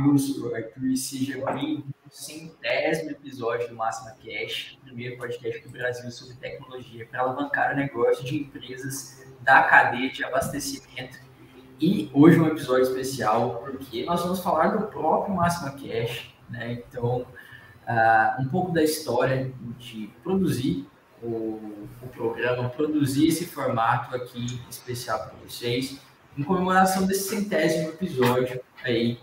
sou o Arthur seja bem-vindo ao centésimo episódio do Máxima Cash, primeiro podcast do Brasil sobre tecnologia para alavancar o negócio de empresas da cadeia de abastecimento. E hoje um episódio especial porque nós vamos falar do próprio Máxima Cash, né? Então, uh, um pouco da história de produzir o, o programa, produzir esse formato aqui especial para vocês, em comemoração desse centésimo episódio aí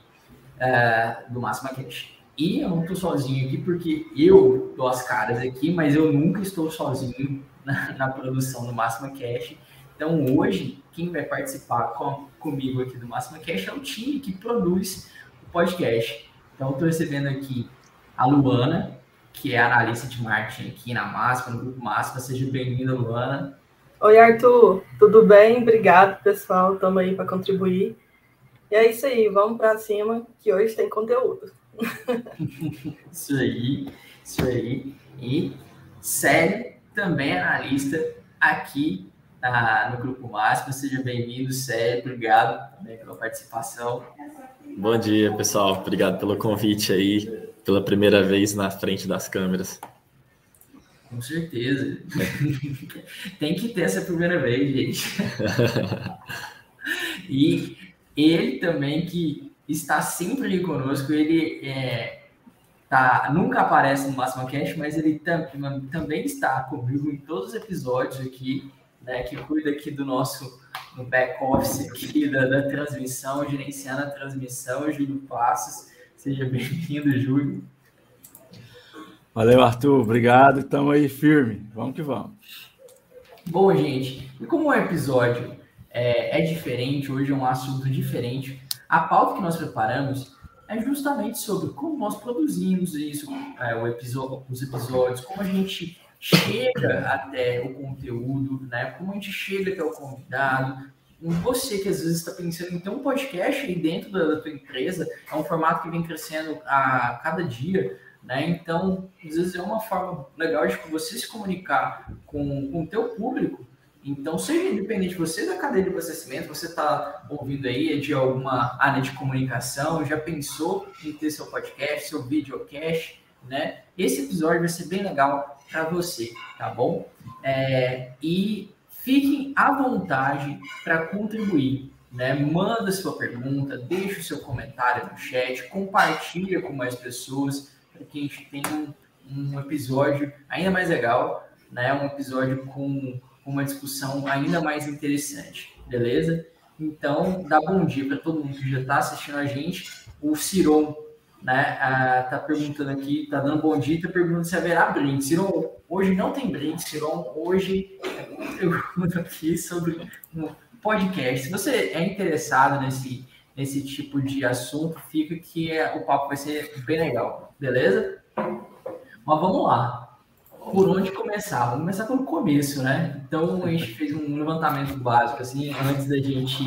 uh, do Máxima Cash. E eu não estou sozinho aqui porque eu dou as caras aqui, mas eu nunca estou sozinho na, na produção do Máxima Cash. Então hoje, quem vai participar com, comigo aqui do Máxima Cash é o time que produz o podcast. Então estou recebendo aqui a Luana, que é analista de marketing aqui na Máxima, no Grupo Máxima. Seja bem-vinda, Luana. Oi, Arthur. Tudo bem? Obrigado, pessoal. Estamos aí para contribuir. E é isso aí, vamos para cima, que hoje tem conteúdo. isso aí, isso aí. E Célio, também é analista aqui na, no Grupo Máximo. Seja bem-vindo, Célio. Obrigado também pela participação. Bom dia, pessoal. Obrigado pelo convite aí, pela primeira vez na frente das câmeras. Com certeza. Tem que ter essa primeira vez, gente. e ele também que está sempre ali conosco, ele é, tá, nunca aparece no Máximo Cash, mas ele tam, também está comigo em todos os episódios aqui, né, que cuida aqui do nosso no back office aqui da, da transmissão, gerenciando a transmissão, Júlio Passos. Seja bem-vindo, Júlio. Valeu, Arthur. Obrigado. Estamos aí firme. Vamos que vamos. Bom, gente, e como o episódio é, é diferente, hoje é um assunto diferente, a pauta que nós preparamos é justamente sobre como nós produzimos isso, é, o episódio, os episódios, como a gente chega até o conteúdo, né? Como a gente chega até o convidado. Você que às vezes está pensando em ter um podcast aí dentro da, da tua empresa, é um formato que vem crescendo a cada dia, né? Então, às vezes é uma forma legal de você se comunicar com, com o teu público. Então, seja independente, você da cadeia de abastecimento, você está ouvindo aí é de alguma área de comunicação, já pensou em ter seu podcast, seu videocast, né? Esse episódio vai ser bem legal para você, tá bom? É, e fiquem à vontade para contribuir, né? Manda sua pergunta, deixa o seu comentário no chat, compartilha com mais pessoas para que a gente tenha um, um, episódio ainda mais legal, né? Um episódio com uma discussão ainda mais interessante, beleza? Então, dá bom dia para todo mundo que já está assistindo a gente. O Ciron né? Tá perguntando aqui, tá dando bom dia, tá perguntando se haverá brinde. Ciron, hoje não tem brinde, Ciron. Hoje eu pergunto aqui sobre um podcast. Se você é interessado nesse, nesse tipo de assunto, fica que é, o papo vai ser bem legal, beleza? Mas vamos lá. Por onde começar? Vamos começar pelo começo, né? Então a gente fez um levantamento básico, assim, antes da gente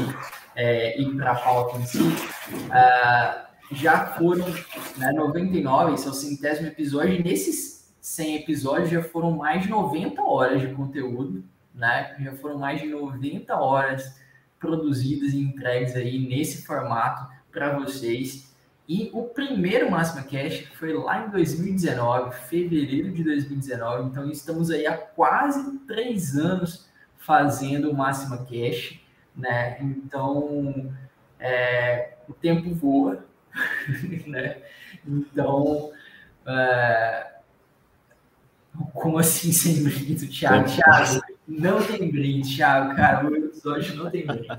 é, ir para a pauta em si. Uh, já foram né, 99, esse é o centésimo episódio, e nesses 100 episódios já foram mais de 90 horas de conteúdo, né? Já foram mais de 90 horas produzidas e entregues aí nesse formato para vocês. E o primeiro Máxima Cash foi lá em 2019, fevereiro de 2019. Então estamos aí há quase três anos fazendo o Máxima Cash, né? Então é, o tempo voa, né? Então, é... como assim sem brinde, Thiago? Thiago, não tem brinde, Thiago, cara, o episódio não tem brinde.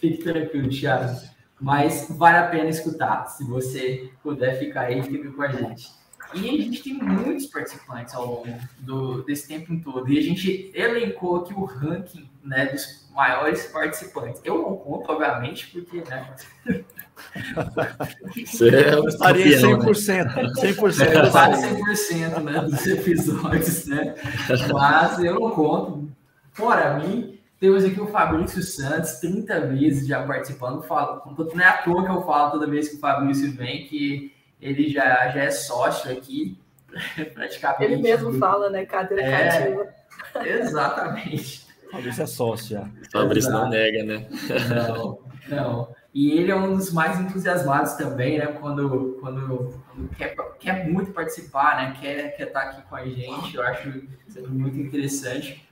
Fique tranquilo, Thiago. Mas vale a pena escutar. Se você puder ficar aí, fica com a gente. E a gente tem muitos participantes ao longo do, desse tempo todo. E a gente elencou aqui o ranking né, dos maiores participantes. Eu não conto, obviamente, porque, né? Você é eu estaria 100%, né? 100%. Quase 100% né, dos episódios, né? Mas eu não conto. Fora mim, temos aqui o Fabrício Santos, 30 vezes já participando. Falo, não é à toa que eu falo toda vez que o Fabrício vem, que ele já, já é sócio aqui, praticamente. Ele mesmo fala, né? Cadeira é, cativa. Exatamente. Fabrício é sócio. Fabrício não nega, né? Não, não. E ele é um dos mais entusiasmados também, né? Quando, quando, quando quer, quer muito participar, né? Quer, quer estar aqui com a gente. Eu acho sempre muito interessante,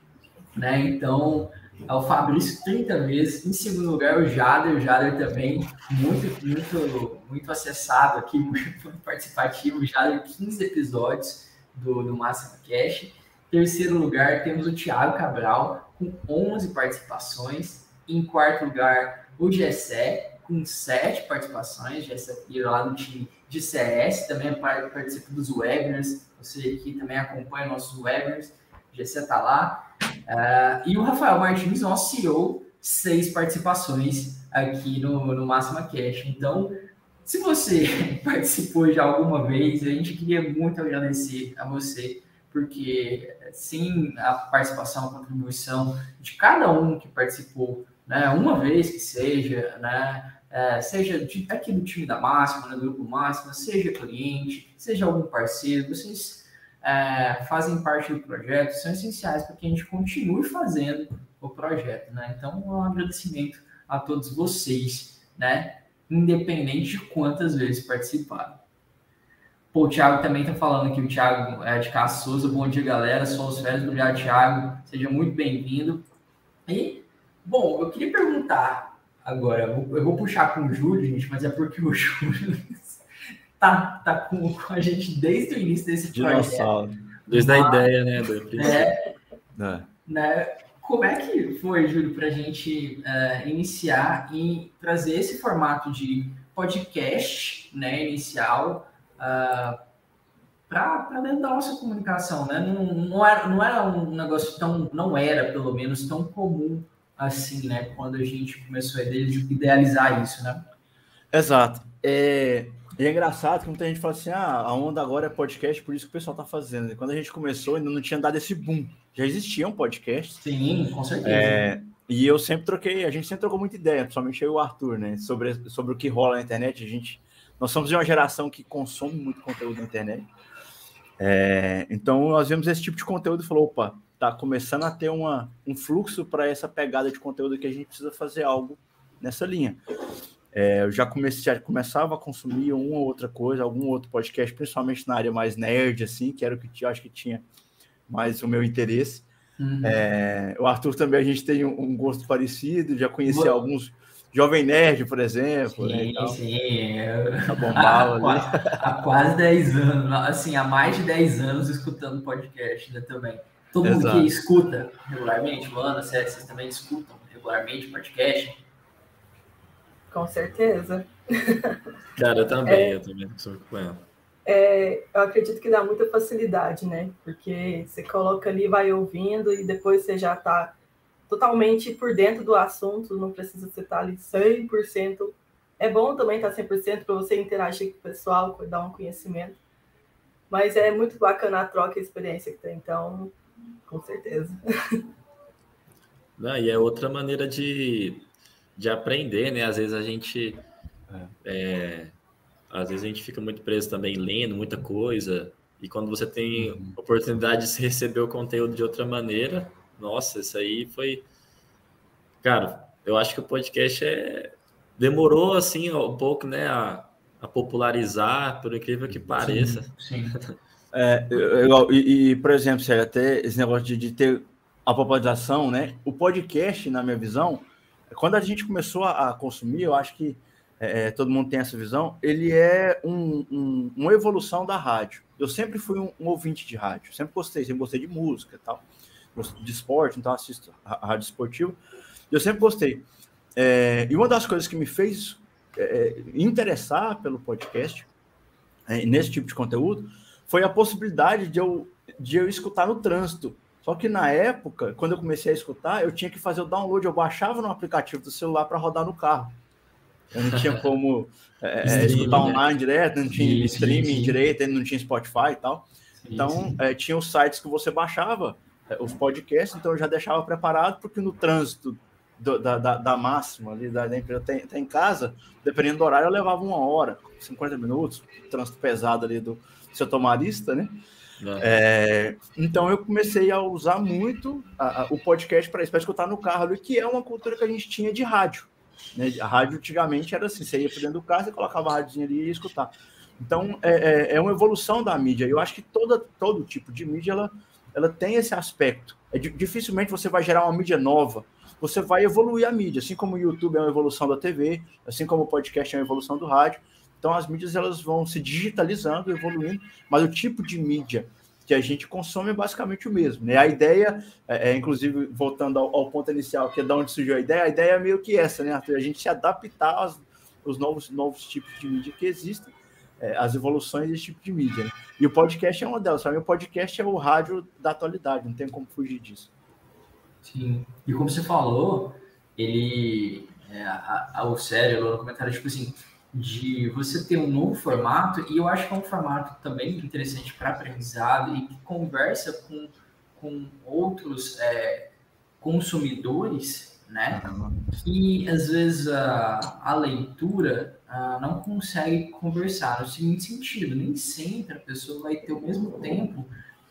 né? Então, é o Fabrício 30 vezes. Em segundo lugar, o Jader. O Jader também muito, muito, muito acessado aqui, muito participativo. O Jader, 15 episódios do, do Máxima Cash. Terceiro lugar, temos o Thiago Cabral, com 11 participações. Em quarto lugar, o Gessé, com 7 participações. Gessé lá no time de CS, também participa dos webinars. Você que também acompanha nossos webinars, Gessé está lá. Uh, e o Rafael Martins, nosso CEO, seis participações aqui no, no Máxima Cash. Então, se você participou já alguma vez, a gente queria muito agradecer a você porque sem a participação, a contribuição de cada um que participou, né, uma vez que seja, né, é, seja de, aqui do time da Máxima, né, do Grupo Máxima, seja cliente, seja algum parceiro, vocês é, fazem parte do projeto, são essenciais para que a gente continue fazendo o projeto, né? Então, um agradecimento a todos vocês, né? Independente de quantas vezes participaram. Pô, o Thiago também está falando aqui, o Thiago é de Souza. Bom dia, galera. Sou os férias. Obrigado, Thiago. Seja muito bem-vindo. E, bom, eu queria perguntar agora, eu vou, eu vou puxar com o Júlio, gente, mas é porque o Júlio tá, tá com, com a gente desde o início desse Dinossauro. projeto. Desde a ideia, né? Do... É, é. Né? Como é que foi, Júlio, para a gente uh, iniciar e trazer esse formato de podcast né, inicial uh, ah, para dentro da nossa comunicação, né? Não, não, era, não era um negócio tão, não era pelo menos tão comum assim, né? Quando a gente começou a idealizar isso, né? Exato. É, é engraçado que muita gente fala assim: ah, a onda agora é podcast, por isso que o pessoal tá fazendo. E quando a gente começou, ainda não tinha dado esse boom. Já existia um podcast. Sim, com certeza. É, e eu sempre troquei, a gente sempre trocou muita ideia, principalmente eu e o Arthur, né? Sobre, sobre o que rola na internet. A gente nós somos de uma geração que consome muito conteúdo na internet. É, então, nós vemos esse tipo de conteúdo e falou: opa, tá começando a ter uma, um fluxo para essa pegada de conteúdo que a gente precisa fazer algo nessa linha. É, eu já comecei, já começava a consumir uma ou outra coisa, algum outro podcast, principalmente na área mais nerd, assim, que era o que eu acho que tinha mais o meu interesse. Uhum. É, o Arthur também, a gente tem um, um gosto parecido, já conheci alguns Jovem Nerd, por exemplo. Sim, né, sim. Tá bombado há, há, quase 10 anos, assim, há mais de 10 anos escutando podcast né, também. Todo Exato. mundo que escuta regularmente, Luana, vocês também escutam regularmente podcast? Com certeza. Cara, eu também, é, eu também sou acompanhando. É, eu acredito que dá muita facilidade, né? Porque você coloca ali, vai ouvindo e depois você já está totalmente por dentro do assunto, não precisa você estar ali 100%. É bom também estar 100% para você interagir com o pessoal, dar um conhecimento. Mas é muito bacana a troca e a experiência que tem, então, com certeza. Não, e é outra maneira de, de aprender, né? Às vezes a gente. É, é às vezes a gente fica muito preso também lendo muita coisa. E quando você tem uhum. oportunidade de receber o conteúdo de outra maneira, nossa, isso aí foi. Cara, eu acho que o podcast é... demorou assim um pouco, né, a, a popularizar, por incrível que pareça. Sim. sim. É, eu, e, e, por exemplo, Sérgio, até esse negócio de, de, ter a popularização, né? O podcast, na minha visão, quando a gente começou a, a consumir, eu acho que é, é todo mundo tem essa visão, ele é um, um, uma evolução da rádio. Eu sempre fui um, um, ouvinte de rádio, sempre gostei, sempre gostei de música tal de esporte, então assisto a rádio esportiva. Eu sempre gostei. É, e uma das coisas que me fez é, é, interessar pelo podcast, é, nesse tipo de conteúdo, foi a possibilidade de eu, de eu escutar no trânsito. Só que na época, quando eu comecei a escutar, eu tinha que fazer o download, eu baixava no aplicativo do celular para rodar no carro. Eu não tinha como é, é escutar né? online direto, não tinha sim, streaming sim, sim. direito, não tinha Spotify e tal. Então, é, tinha os sites que você baixava é, os podcasts, então eu já deixava preparado, porque no trânsito do, da, da, da, máxima ali da, da empresa até, até em casa, dependendo do horário, eu levava uma hora, 50 minutos, trânsito pesado ali do setor marista, né? É, então eu comecei a usar muito a, a, o podcast para isso, para escutar no carro, que é uma cultura que a gente tinha de rádio. Né? A rádio antigamente era assim, você ia para dentro do carro, você colocava a rádio ali e ia escutar. Então, é, é, é, uma evolução da mídia. Eu acho que toda, todo tipo de mídia ela, ela tem esse aspecto. É, dificilmente você vai gerar uma mídia nova. Você vai evoluir a mídia, assim como o YouTube é uma evolução da TV, assim como o podcast é uma evolução do rádio. Então, as mídias elas vão se digitalizando, evoluindo, mas o tipo de mídia que a gente consome é basicamente o mesmo. Né? A ideia, é, é inclusive, voltando ao, ao, ponto inicial, que é de onde surgiu a ideia, a ideia é meio que essa, né, Arthur? A gente se adaptar aos, aos novos, novos tipos de mídia que existem, é, as evoluções desse tipo de mídia. Né? E o podcast é uma delas. Para mim, o podcast é o rádio da atualidade, não tem como fugir disso. Sim. E como você falou, ele. É, a, a, o Sérgio, no comentário, tipo assim, de você ter um novo formato, e eu acho que é um formato também interessante para aprendizado e que conversa com, com outros é, consumidores, né? Que às vezes a, a leitura a, não consegue conversar no seguinte sentido, nem sempre a pessoa vai ter o mesmo tempo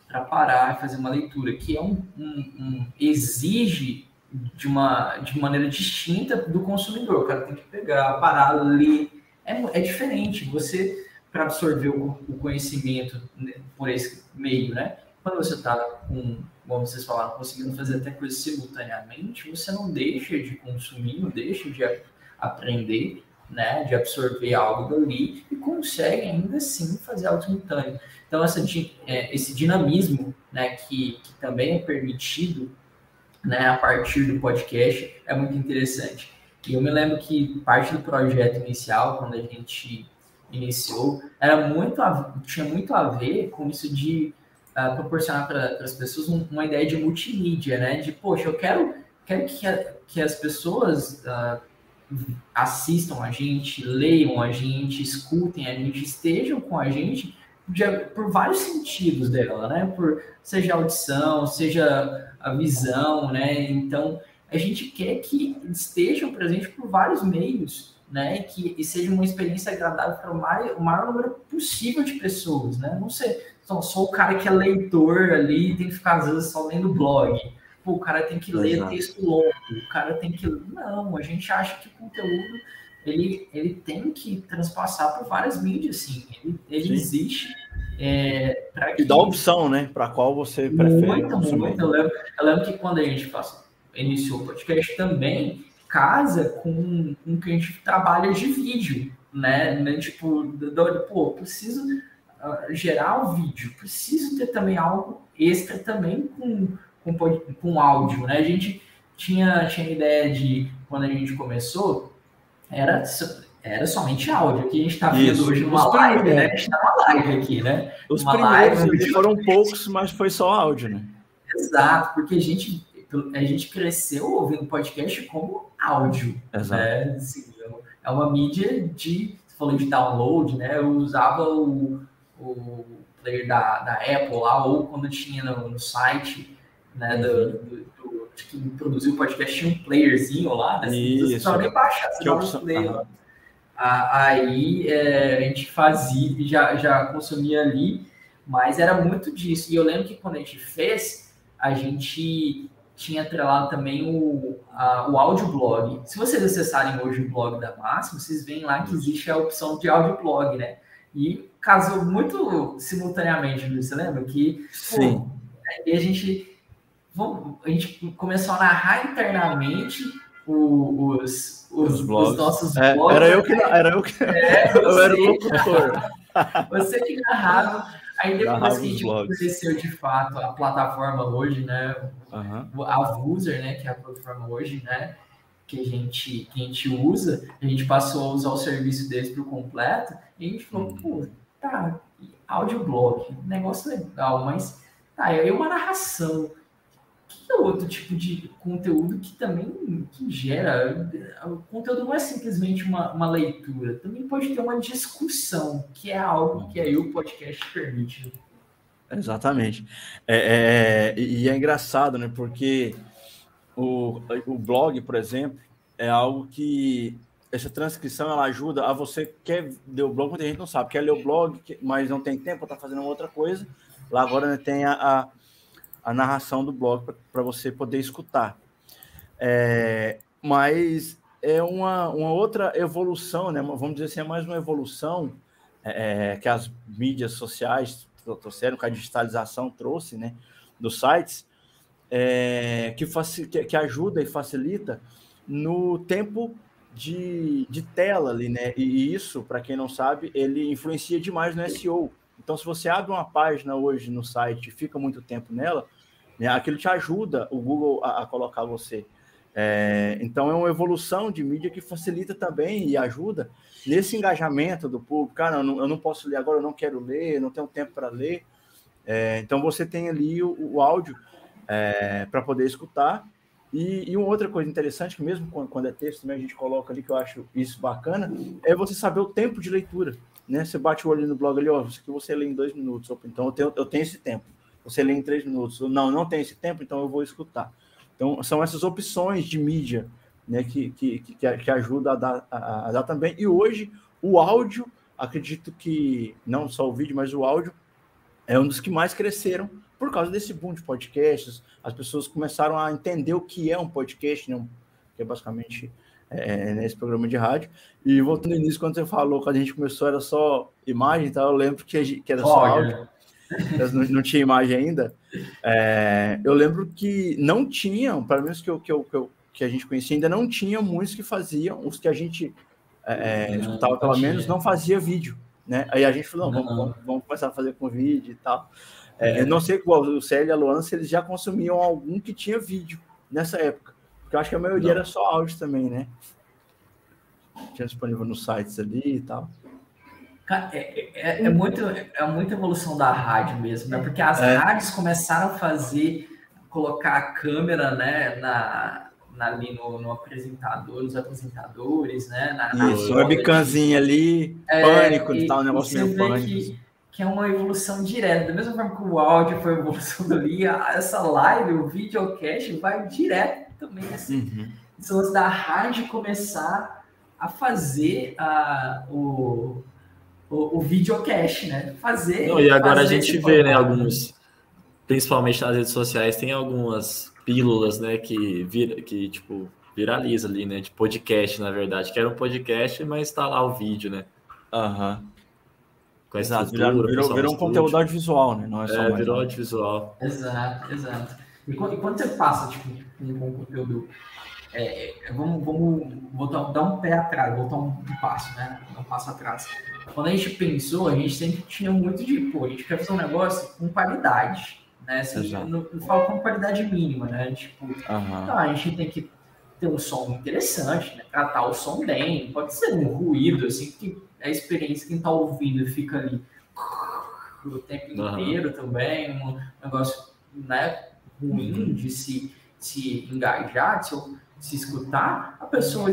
para parar e fazer uma leitura, que é um, um, um exige de uma de maneira distinta do consumidor. O cara tem que pegar, parar, ler é, é diferente. Você, para absorver o, o conhecimento né, por esse meio, né? Quando você está com, como vocês falaram, conseguindo fazer até coisas simultaneamente, você não deixa de consumir, não deixa de aprender, né, de absorver algo dali e consegue ainda assim fazer algo simultâneo. Então, essa, é, esse dinamismo né, que, que também é permitido né, a partir do podcast é muito interessante. E eu me lembro que parte do projeto inicial, quando a gente iniciou, era muito a, tinha muito a ver com isso de uh, proporcionar para as pessoas um, uma ideia de multimídia, né? De, poxa, eu quero, quero que, a, que as pessoas uh, assistam a gente, leiam a gente, escutem a gente, estejam com a gente de, por vários sentidos dela, né? Por seja a audição, seja a visão, né? Então, a gente quer que estejam presentes por vários meios, né? Que e seja uma experiência agradável para o maior, o maior número possível de pessoas, né? Não sei, só sou o cara que é leitor ali, tem que ficar às vezes só lendo blog. Pô, o cara tem que ler Exato. texto longo, o cara tem que. Não, a gente acha que o conteúdo ele, ele tem que transpassar por várias mídias, sim. Ele, ele existe. É, que... E dá opção, né? Para qual você prefere. Muito, muito. Eu lembro, eu lembro que quando a gente faz, iniciou o podcast também casa com, com que a gente trabalha de vídeo, né? né? Tipo, do, pô, preciso uh, gerar o vídeo, preciso ter também algo extra também com, com, com áudio, né? A gente tinha, tinha ideia de, quando a gente começou, era, era somente áudio, que a gente está vendo hoje numa live, né? A gente está numa live aqui, né? Os uma primeiros live, foram poucos, mas foi só áudio, né? Exato, porque a gente a gente cresceu ouvindo podcast como áudio. Exato. Né? Assim, é uma mídia de. Você falou de download, né? Eu usava o, o player da, da Apple lá, ou quando tinha no, no site né, do, uhum. do, do, que produziu o podcast, tinha um playerzinho lá, né? Isso. Você nem baixar, você dava um player lá. Aí é, a gente fazia, já, já consumia ali, mas era muito disso. E eu lembro que quando a gente fez, a gente tinha atrelado também o, a, o audioblog. Se vocês acessarem hoje o blog da Máximo, vocês veem lá que existe a opção de audioblog, né? E casou muito simultaneamente, você lembra? Que, Sim. Pô, e a gente, a gente começou a narrar internamente os, os, os, blogs. os nossos é, blogs. Era eu que, era eu que é, eu era o locutor. Você que narrava Aí depois que a gente conheceu de fato a plataforma hoje, né? Uhum. A User, né? Que é a plataforma hoje, né? Que a gente, que a gente usa, a gente passou a usar o serviço deles por completo, e a gente falou, uhum. pô, tá, audioblog, negócio legal, mas tá, é uma narração que é outro tipo de conteúdo que também que gera. O conteúdo não é simplesmente uma, uma leitura, também pode ter uma discussão, que é algo que aí o podcast permite. Exatamente. É, é, e é engraçado, né? Porque o, o blog, por exemplo, é algo que essa transcrição ela ajuda a você quer ler o blog, muita gente não sabe, quer ler o blog, mas não tem tempo, está fazendo outra coisa. Lá agora né, tem a, a a narração do blog para você poder escutar. É, mas é uma, uma outra evolução, né? Vamos dizer assim, é mais uma evolução é, é que as mídias sociais trouxeram, que a digitalização trouxe, né? Dos sites, é, que, que, que ajuda e facilita no tempo de, de tela ali, né? E isso, para quem não sabe, ele influencia demais no SEO. Então, se você abre uma página hoje no site e fica muito tempo nela, né, aquilo te ajuda o Google a, a colocar você. É, então, é uma evolução de mídia que facilita também e ajuda nesse engajamento do público. Cara, eu não, eu não posso ler agora, eu não quero ler, não tenho tempo para ler. É, então, você tem ali o, o áudio é, para poder escutar. E, e, uma outra coisa interessante, que mesmo quando, quando é texto, também a gente coloca ali, que eu acho isso bacana, é você saber o tempo de leitura. Né? Você bate o olho no blog ali, ó, isso aqui você lê em dois minutos. Então, eu tenho, eu tenho esse tempo. Você lê em três minutos. Não, não tem esse tempo, então eu vou escutar. Então, são essas opções de mídia né, que, que, que, que ajuda a dar, a, a dar também. E hoje, o áudio, acredito que não só o vídeo, mas o áudio, é um dos que mais cresceram por causa desse boom de podcasts, as pessoas começaram a entender o que é um podcast, né? que é basicamente é, nesse programa de rádio. E voltando no início, quando você falou, quando a gente começou, era só imagem, então eu lembro que, que era só áudio. Não, não, tinha imagem ainda. É, eu lembro que não tinham, pelo menos que, eu, que, eu, que, eu, que a gente conhecia, ainda não tinha muitos que faziam, os que a gente é, é escutava pelo menos, não fazia vídeo. Né? Aí a gente falou, não, vamos, vamos, vamos começar a fazer com vídeo e tal. É, eu não sei qual o Célio e a Luana se eles já consumiam algum que tinha vídeo nessa época. Porque eu acho que a maioria não. era só áudio também, né? Tinha disponível nos sites ali e tal. É, é, é, é, muito, é muita evolução da rádio mesmo, né? Porque as é. rádios começaram a fazer, colocar a câmera, né, na, na ali no, no, apresentador, nos apresentadores, né? Na, na Isso, webcamzinha ali, é, pânico e tal, um negócio meio pânico. Que, assim que é uma evolução direta. Da mesma forma que o áudio foi evolução ali, essa live, o videocast, vai direto também assim. Uhum. São da rádio começar a fazer a, o, o, o videocast, né? Fazer. Não, e agora a gente vê, né, alguns, principalmente nas redes sociais, tem algumas pílulas, né, que, vira, que tipo, viraliza ali, né, de podcast, na verdade, que era um podcast, mas está lá o vídeo, né? Aham. Uhum com a exato, virou, virou, virou um conteúdo audiovisual, né? Não é só é, virou audiovisual. Exato, exato. E quando, e quando, você passa tipo, um conteúdo. É, é, vamos, vamos voltar, dar um pé atrás, voltar um, um passo, né? Um passo atrás. Quando a gente pensou, a gente sempre tinha muito de, pô, a gente quer fazer um negócio com qualidade, né? Assim, não, não falo com qualidade mínima, né? Tipo, uhum. tá, a gente tem que ter um som interessante, né? tratar o som bem, pode ser um ruído, assim, que a experiência, quem está ouvindo fica ali o tempo inteiro uhum. também, um negócio né, ruim de se, se engajar, de se, se escutar, a pessoa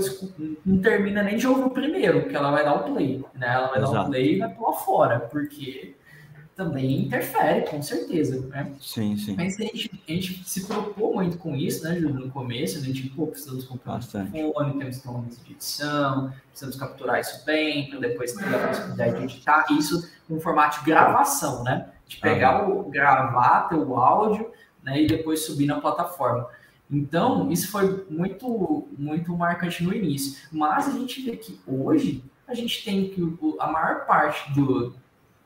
não termina nem de ouvir o primeiro, porque ela vai dar o play, né? Ela vai Exato. dar o play e vai pular fora, porque também interfere, com certeza, né? Sim, sim. Mas a gente, a gente se preocupou muito com isso, né, Júlio, no começo, a gente, pô, precisamos comprar Bastante. um fone, temos que ter uma mesa de edição, precisamos capturar isso bem, para depois ter a possibilidade de editar, isso com formato de gravação, né? De pegar o, gravar, ter o áudio, né, e depois subir na plataforma. Então, isso foi muito, muito marcante no início. Mas a gente vê que hoje a gente tem que a maior parte do,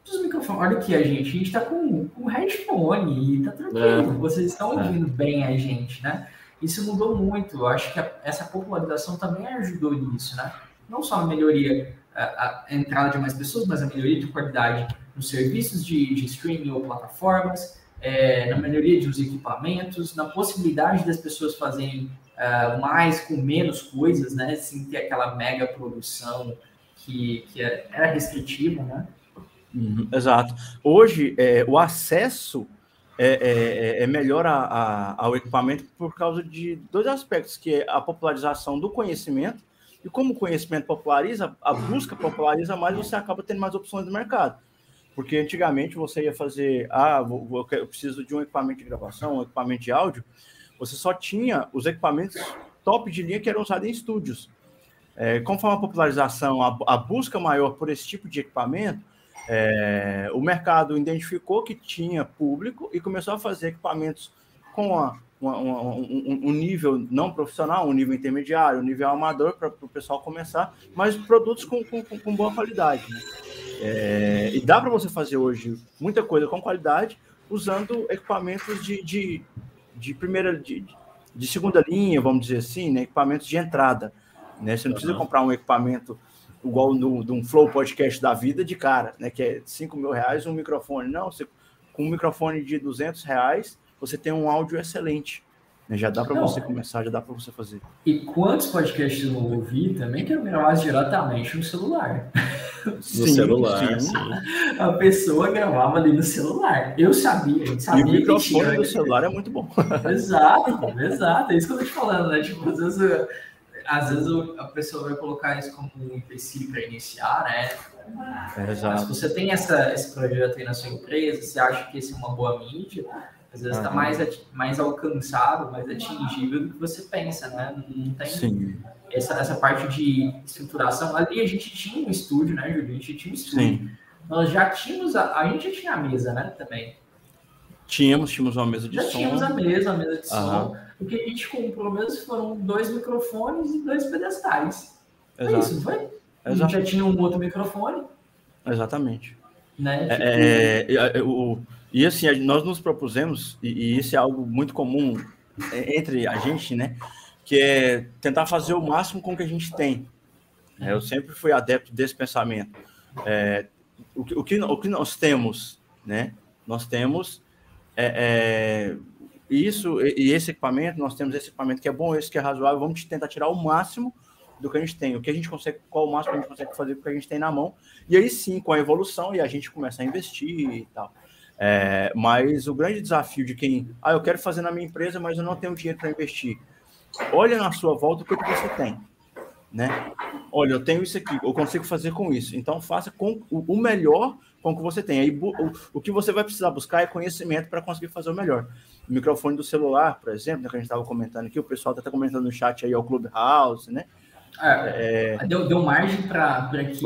dos microfones. Olha aqui a gente, a gente está com, com headphone e tá tranquilo. É. Vocês estão é. ouvindo é. bem a gente, né? Isso mudou muito. Eu acho que a, essa popularização também ajudou nisso, né? Não só a melhoria, a, a, entrada de mais pessoas, mas a melhoria de qualidade nos serviços de, de streaming ou plataformas, é, na melhoria dos equipamentos, na possibilidade das pessoas fazerem uh, mais com menos coisas, né? Sem ter aquela mega produção que, que era restritiva, né? Uhum, exato. Hoje, é, o acesso é, é, é melhor a, a, ao equipamento por causa de dois aspectos, que é a popularização do conhecimento, e como o conhecimento populariza, a busca populariza mais, você acaba tendo mais opções do mercado. Porque antigamente você ia fazer, ah, eu preciso de um equipamento de gravação, um equipamento de áudio, você só tinha os equipamentos top de linha que eram usados em estúdios. É, conforme a popularização, a, a busca maior por esse tipo de equipamento, é, o mercado identificou que tinha público e começou a fazer equipamentos com a uma, uma, um, um, nível não profissional, um nível intermediário, um nível amador para o pessoal começar, mas produtos com, com, com boa qualidade. Né? É, e dá para você fazer hoje muita coisa com qualidade usando equipamentos de, de, de primeira, de, de, segunda linha, vamos dizer assim, né? equipamentos de entrada. Né? Você não precisa comprar um equipamento igual no, de um Flow Podcast da vida de cara, né? que é 5 mil reais um microfone. Não, você, com um microfone de 200 reais, você tem um áudio excelente. Né? Já dá para você começar, já dá para você fazer. E quantos podcasts eu não ouvi também que eu gravava diretamente no celular? No sim, celular, sim. A pessoa gravava ali no celular. Eu sabia, a gente sabia. E o microfone do celular é muito bom. Exato, exato. É isso que eu tô te falando, né? Tipo, às vezes, às vezes a pessoa vai colocar isso como um empecilho para iniciar, né? É, exato. Mas se você tem essa, esse projeto aí na sua empresa, você acha que esse é uma boa mídia, às vezes está mais, mais alcançado, mais atingível do que você pensa, né? Não tem Sim. Essa, essa parte de estruturação. Ali a gente tinha um estúdio, né, Júlio? A gente tinha um estúdio. Sim. Nós já tínhamos, a, a gente já tinha a mesa, né, também. Tínhamos, tínhamos uma mesa de já som. Já tínhamos a mesa, a mesa de som. O que a gente comprou mesmo foram dois microfones e dois pedestais. Exato. Foi isso, não foi? A gente já tinha um outro microfone. Exatamente. Né? É, tipo... é, é, o, e assim, nós nos propusemos, e, e isso é algo muito comum é, entre a gente, né? Que é tentar fazer o máximo com o que a gente tem. É, eu sempre fui adepto desse pensamento. É, o, o, que, o que nós temos, né? Nós temos é, é, isso e esse equipamento, nós temos esse equipamento que é bom, esse que é razoável, vamos tentar tirar o máximo do que a gente tem, o que a gente consegue, qual o máximo que a gente consegue fazer com o que a gente tem na mão. E aí sim, com a evolução, e a gente começa a investir e tal. É, mas o grande desafio de quem, ah, eu quero fazer na minha empresa, mas eu não tenho dinheiro para investir. Olha na sua volta o que, você tem, né? Olha, eu tenho isso aqui, eu consigo fazer com isso. Então faça com o melhor com o que você tem. Aí o, o que você vai precisar buscar é conhecimento para conseguir fazer o melhor. O microfone do celular, por exemplo, né, que a gente estava comentando aqui, o pessoal está comentando no chat aí, é o Clubhouse, né? É, é... Deu, deu margem para que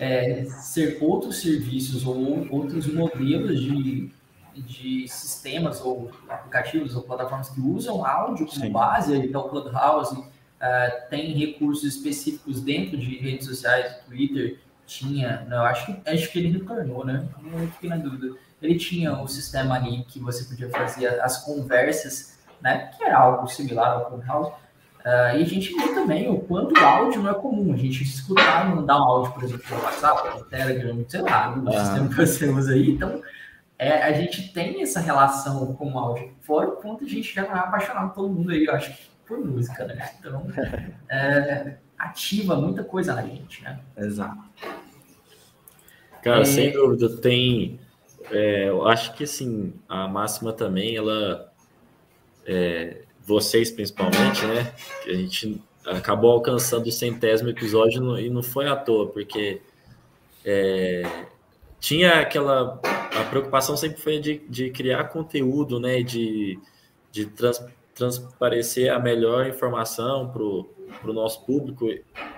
é, ser outros serviços ou outros modelos de, de sistemas ou aplicativos ou plataformas que usam áudio como Sim. base, então o Clubhouse uh, tem recursos específicos dentro de redes sociais, Twitter tinha, não, acho que acho que ele retornou, né? Não fiquei na dúvida. Ele tinha o um sistema ali que você podia fazer as conversas, né? Que era algo similar ao Clubhouse Uh, e a gente vê também o quanto o áudio não é comum. A gente escutar, mandar um áudio, por exemplo, no WhatsApp, no Telegram, sei lá, no ah. sistema que você usa aí. Então, é, a gente tem essa relação com o áudio. Fora o quanto a gente já é apaixonado todo mundo aí, eu acho, por música, né? Então, é, ativa muita coisa na gente, né? Exato. Cara, é... sem dúvida, tem. É, eu acho que assim, a máxima também, ela. É, vocês principalmente, né? A gente acabou alcançando o centésimo episódio e não foi à toa, porque é, tinha aquela. A preocupação sempre foi de, de criar conteúdo, né? De, de trans, transparecer a melhor informação para o nosso público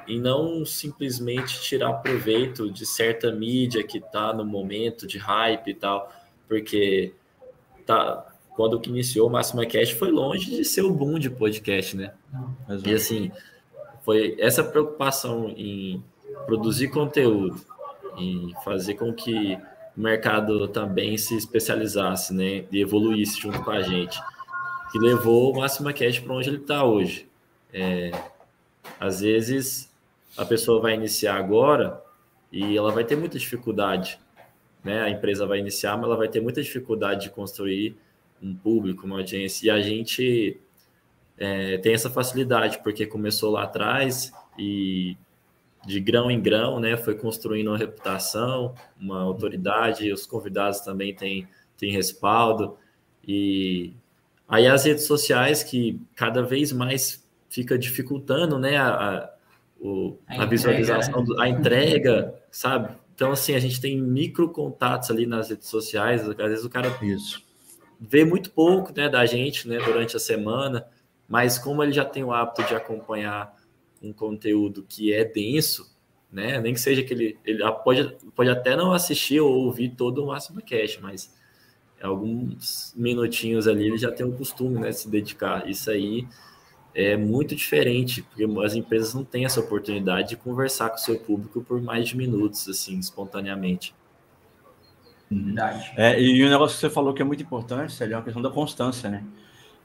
e não simplesmente tirar proveito de certa mídia que está no momento de hype e tal, porque tá, quando que iniciou o Máxima Cast foi longe de ser o boom de podcast, né? E assim, foi essa preocupação em produzir conteúdo, em fazer com que o mercado também se especializasse, né? E evoluísse junto com a gente, que levou o Máxima Cast para onde ele está hoje. É, às vezes a pessoa vai iniciar agora e ela vai ter muita dificuldade, né? A empresa vai iniciar, mas ela vai ter muita dificuldade de construir um público, uma audiência, e a gente é, tem essa facilidade, porque começou lá atrás e de grão em grão, né, foi construindo uma reputação, uma autoridade, os convidados também têm, têm respaldo, e aí as redes sociais que cada vez mais fica dificultando, né, a, a, o, a, a visualização, entrega, né? a entrega, sabe? Então, assim, a gente tem micro contatos ali nas redes sociais, às vezes o cara Isso vê muito pouco né, da gente né, durante a semana, mas como ele já tem o hábito de acompanhar um conteúdo que é denso, né, nem que seja que ele, ele pode, pode até não assistir ou ouvir todo o Máximo Cash, mas alguns minutinhos ali ele já tem o costume, né, de se dedicar. Isso aí é muito diferente, porque as empresas não têm essa oportunidade de conversar com o seu público por mais de minutos, assim, espontaneamente. Verdade. É, e um negócio que você falou que é muito importante, Célio, é a questão da constância, né?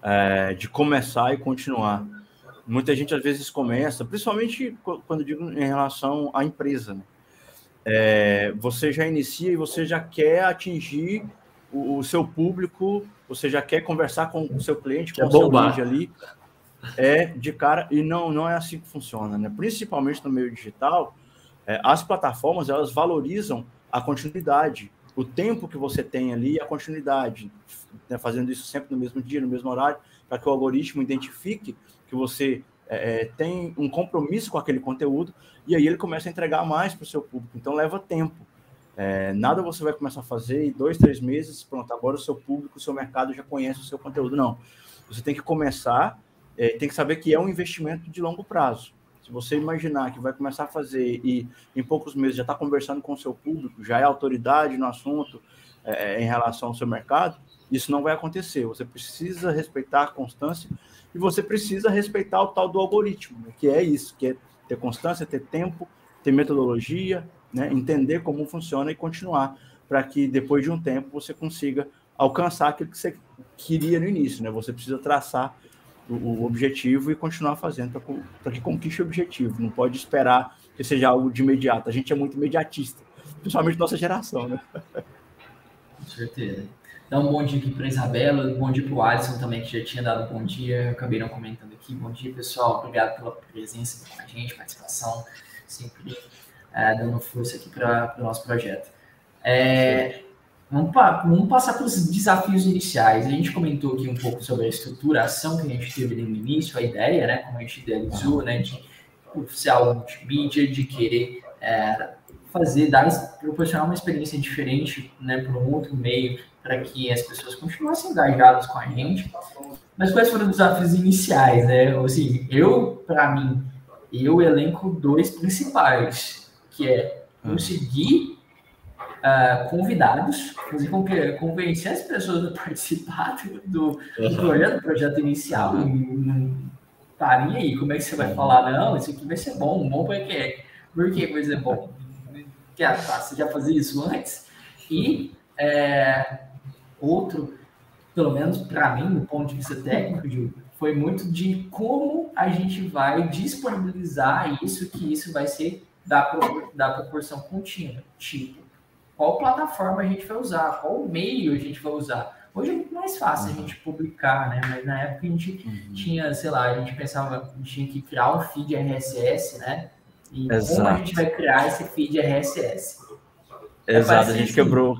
É, de começar e continuar. Muita gente às vezes começa, principalmente quando digo em relação à empresa, né? É, você já inicia e você já quer atingir o, o, seu público, você já quer conversar com o seu cliente, com é o seu lead ali, é de cara, e não, não é assim que funciona, né? Principalmente no meio digital, é, as plataformas, elas valorizam a continuidade, o tempo que você tem ali, a continuidade, né? fazendo isso sempre no mesmo dia, no mesmo horário, para que o algoritmo identifique que você é, é, tem um compromisso com aquele conteúdo, e aí ele começa a entregar mais para o seu público, então leva tempo. É, nada você vai começar a fazer em dois, três meses, pronto, agora o seu público, o seu mercado já conhece o seu conteúdo. Não. Você tem que começar é, tem que saber que é um investimento de longo prazo. Se você imaginar que vai começar a fazer e em poucos meses já está conversando com o seu público, já é autoridade no assunto é, é, em relação ao seu mercado, isso não vai acontecer. Você precisa respeitar a constância e você precisa respeitar o tal do algoritmo, né? que é isso, que é ter constância, ter tempo, ter metodologia, né? entender como funciona e continuar para que depois de um tempo você consiga alcançar aquilo que você queria no início, né? Você precisa traçar o, objetivo e continuar fazendo para que conquiste o objetivo. Não pode esperar que seja algo de imediato. A gente é muito imediatista, principalmente nossa geração, né? Com certeza. Dá um bom dia aqui para Isabela, um bom dia para o Alisson também, que já tinha dado um bom dia, acabei não comentando aqui. Bom dia, pessoal. Obrigado pela presença com a gente, participação, sempre é, dando força aqui para o nosso projeto. É, Vamos, vamos passar para os desafios iniciais. A gente comentou aqui um pouco sobre a estruturação que a gente teve no início, a ideia, né, como a gente idealizou, né, de oficial multimídia, de querer é, fazer, dar, proporcionar uma experiência diferente né, para um outro meio, para que as pessoas continuassem engajadas com a gente. Mas quais foram os desafios iniciais, né? Assim, eu, para mim, eu elenco dois principais, que é conseguir uh, convidados, que convencer as pessoas a participar do, do projeto, do projeto inicial. Não, parem aí, como é que você vai falar? Não, isso aqui vai ser bom, bom para quê? Por que vai ser bom? Que, tá, você já fazia isso antes? E é, outro, pelo menos para mim, do ponto de vista técnico, foi muito de como a gente vai disponibilizar isso, que isso vai ser da, da proporção contínua. Tipo, qual plataforma a gente vai usar, qual meio a gente vai usar. Hoje é muito mais fácil uhum. a gente publicar, né? Mas na época a gente uhum. tinha, sei lá, a gente pensava, a gente tinha que criar um feed RSS, né? E Exato. como a gente vai criar esse feed RSS? Exato, a gente assim, quebrou.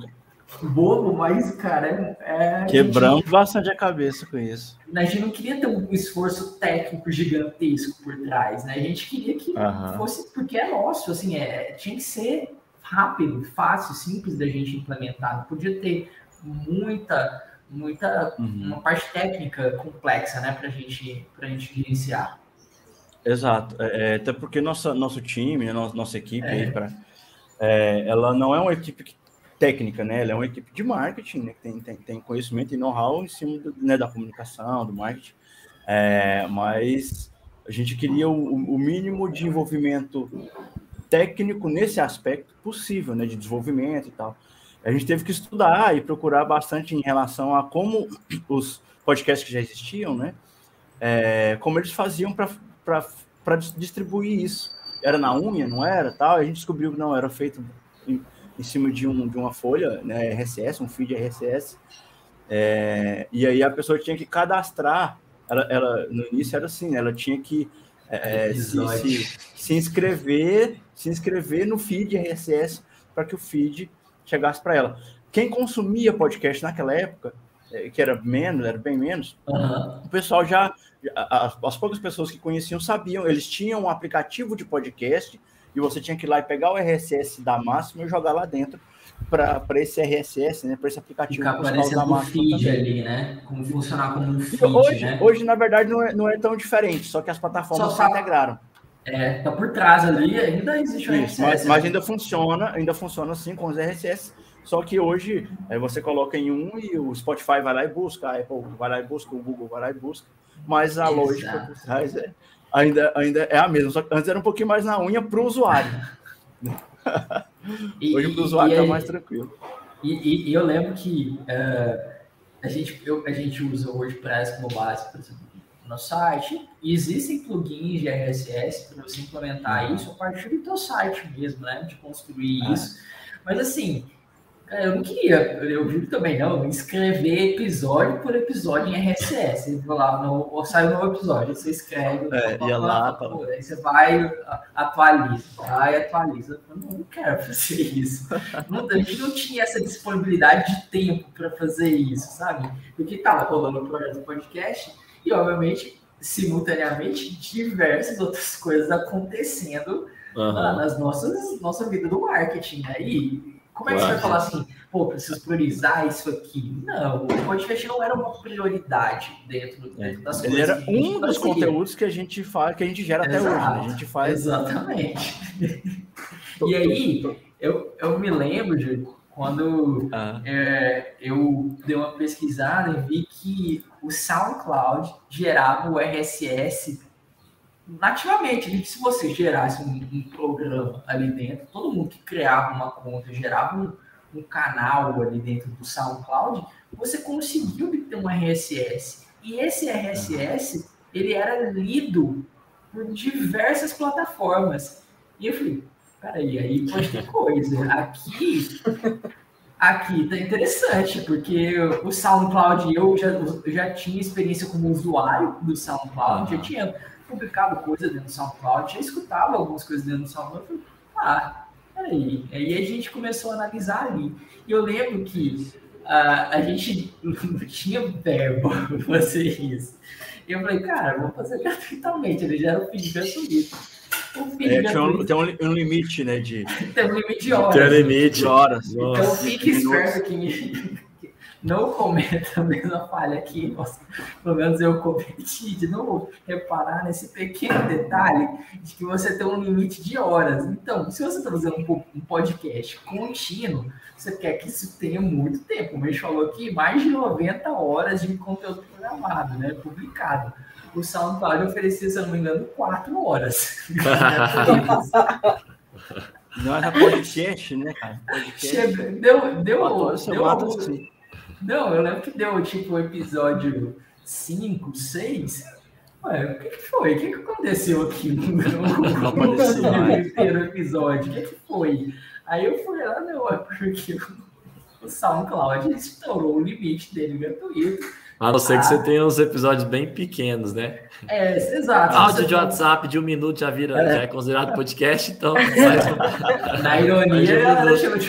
Bobo, mas, cara, é. Quebramos gente, bastante a cabeça com isso. A gente não queria ter um esforço técnico gigantesco por trás, né? A gente queria que uhum. fosse, porque é nosso, assim, é, tinha que ser rápido, fácil, simples da gente implementar. Não podia ter muita, muita, uhum. uma parte técnica complexa, né, para gente, a gente iniciar. Exato, é, é, até porque nossa, nosso time, nossa, nossa equipe, é. aí pra, é, ela não é uma equipe técnica, né? Ela é uma equipe de marketing, né? Que tem, tem, tem conhecimento e know-how em cima do, né, da comunicação, do marketing. É, mas a gente queria o, o, mínimo de envolvimento técnico nesse aspecto possível, né, de desenvolvimento e tal. A gente teve que estudar e procurar bastante em relação a como os podcasts que já existiam, né, é, como eles faziam para distribuir isso. Era na unha, não era? Tal. A gente descobriu que não era feito em, em cima de, um, de uma folha, né, RSS, um feed RSS. É, e aí a pessoa tinha que cadastrar. Ela, ela no início era assim, ela tinha que é, se, se, se, inscrever, se inscrever no feed RSS para que o feed chegasse para ela. Quem consumia podcast naquela época, é, que era menos, era bem menos, uhum. o pessoal já, as, as poucas pessoas que conheciam sabiam, eles tinham um aplicativo de podcast e você tinha que ir lá e pegar o RSS da máxima e jogar lá dentro para esse RSS, né, para esse aplicativo. Ficar aparecendo no feed também. ali, né? Como funcionar como um feed, hoje, né? Hoje, na verdade, não é, não é tão diferente, só que as plataformas só se integraram. É, tá por trás ali, ainda existe o RSS. Mas, mas, ainda funciona, ainda funciona assim com os RSS, Só que hoje é, você coloca em um e o Spotify vai lá e busca, a Apple vai lá e busca, o Google vai lá e busca. Mas a Exato. lógica por trás é, ainda, ainda é a mesma. Só que antes era um pouquinho mais na unha para o usuário. E, hoje para o usuário está mais tranquilo. E, e, eu lembro que uh, a, gente, eu, a gente usa o WordPress como base, por exemplo, no site. E existem plugins de RSS para você implementar isso a partir do teu site mesmo, né? De construir ah. isso. Mas assim, eu não queria, eu vi também não, escrever episódio por episódio em RSS. Lá, no, sai um novo episódio, você escreve, é, ia lá, tá. aí você vai, atualiza, vai, atualiza. Eu não, quero fazer isso. Não, a gente não tinha essa disponibilidade de tempo para fazer isso, sabe? Porque estava rolando o projeto do podcast e, obviamente, simultaneamente, diversas outras coisas acontecendo uhum. nas nossas nossa vida do marketing. Aí, né? Como é que você vai falar assim, pô, preciso priorizar isso aqui? Não, o podcast não era uma prioridade dentro, é. dentro das Ele coisas. Ele era um dos conteúdos que a gente faz, que a gente gera Exato. até hoje. Né? A gente faz. Exatamente. e aí, eu, eu me lembro, de quando ah. é, eu dei uma pesquisada e vi que o SoundCloud gerava o RSS nativamente, se você gerasse um, um, programa ali dentro, todo mundo que criava uma conta gerava um, um canal ali dentro do SoundCloud, você conseguiu ter um RSS. E esse RSS, ele era lido por diversas plataformas. E eu falei, peraí, aí pode ter coisa. Aqui, aqui tá interessante, porque o SoundCloud, eu já, já tinha experiência como usuário do SoundCloud, já tinha publicado coisa dentro do SoundCloud, já escutava algumas coisas dentro do SoundCloud, eu falei, ah, peraí. Aí a gente começou a analisar ali. E eu lembro que uh, a gente não tinha verbo para fazer isso. E eu falei, cara, vou fazer gratuitamente, ele já era o feed gratuito. É, tem, um, tem um, limite, né? De... tem um limite de horas. Tem um limite de horas. Então fique esperto que não cometa a mesma falha aqui. Nossa, pelo menos eu cometi de não reparar nesse pequeno detalhe de que você tem um limite de horas. Então, se você está fazendo um podcast contínuo, você quer que isso tenha muito tempo. O Mês falou aqui mais de 90 horas de conteúdo programado, né? Publicado. O SoundCloud oferecia, se eu não me engano, 4 horas. Não era podcast, né, cara? Podcast. Deu, deu, deu, deu, assim. Não, eu lembro que deu tipo o episódio 5, 6. Ué, o que, que foi? O que, que aconteceu aqui no, primeiro episódio? O que, que foi? Aí eu fui lá, não, é porque o SoundCloud estourou o limite dele gratuito. A não ser ah, que você tenha uns episódios bem pequenos, né? É, exato. Áudio de WhatsApp de um minuto já vira, é. já é considerado podcast, então. Na ironia, ela chama de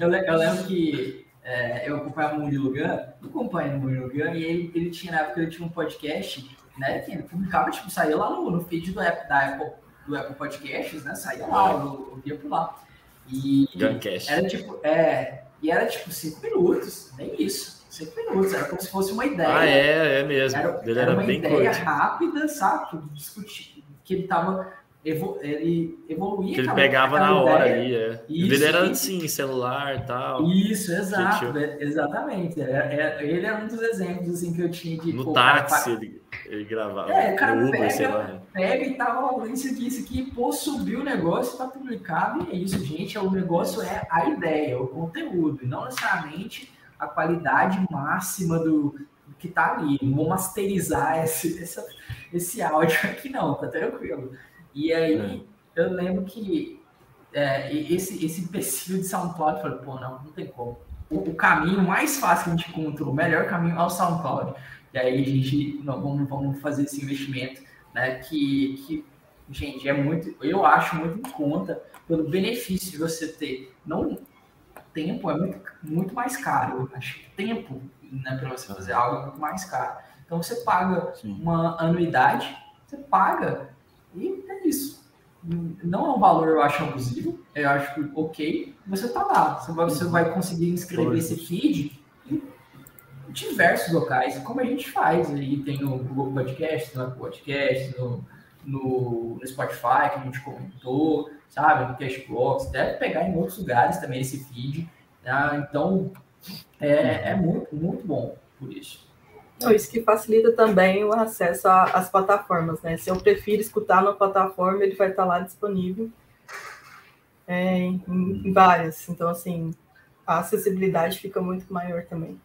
eu lembro que é, eu acompanhava o Murilo Gun, acompanho o Murilo Gun, e ele, ele tinha, na época, ele tinha um podcast, né, que ele publicava, tipo, saía lá no, no feed do Apple, da Apple, do Apple Podcasts, né, saía lá, eu, eu via por lá. E Guncast. era tipo, é, e era tipo cinco minutos, nem isso, cinco minutos, era como se fosse uma ideia. Ah, é, é mesmo. Era, era, era uma ideia curto. rápida, sabe, discutir, que ele tava evo, ele evoluía. Que ele pegava na hora ali, é. Isso, ele era assim, celular e tal. Isso, exato, é, exatamente. É, é, ele é um dos exemplos assim, que eu tinha de. No pô, táxi cara, ele, ele gravava. É, cara, Uber, pega, pega e tal, isso aqui, isso aqui, pô, subiu o negócio, tá publicado, e é isso, gente. O negócio é a ideia, o conteúdo, e não necessariamente a qualidade máxima do, do que tá ali. Não vou masterizar esse, essa, esse áudio aqui, não, tá tranquilo. E aí é. eu lembro que é, esse, esse perfil de SoundCloud, eu falei, pô, não, não tem como. O, o, caminho mais fácil que a gente encontrou, o melhor caminho é o SoundCloud. E aí a gente, não, vamos, vamos fazer esse investimento, né, que, que, gente, é muito, eu acho muito em conta pelo benefício de você ter, não, tempo é muito, muito mais caro, eu acho que tempo, né, para você fazer algo é muito mais caro. Então você paga Sim. uma anuidade, você paga e é isso. Não é um valor, eu acho, abusivo. Eu acho ok. Você tá lá. Você vai, você vai conseguir inscrever esse feed em diversos locais, como a gente faz. Aí tem no Google Podcast, no Apple Podcast, no, no, no Spotify, que a gente comentou, sabe? No Cashbox. Deve pegar em outros lugares também esse feed. Ah, então, é, é muito, muito bom por isso. Não, isso que facilita também o acesso às plataformas, né? Se eu prefiro escutar na plataforma, ele vai estar lá disponível é, em, em, várias. Então, assim, a acessibilidade fica muito maior também.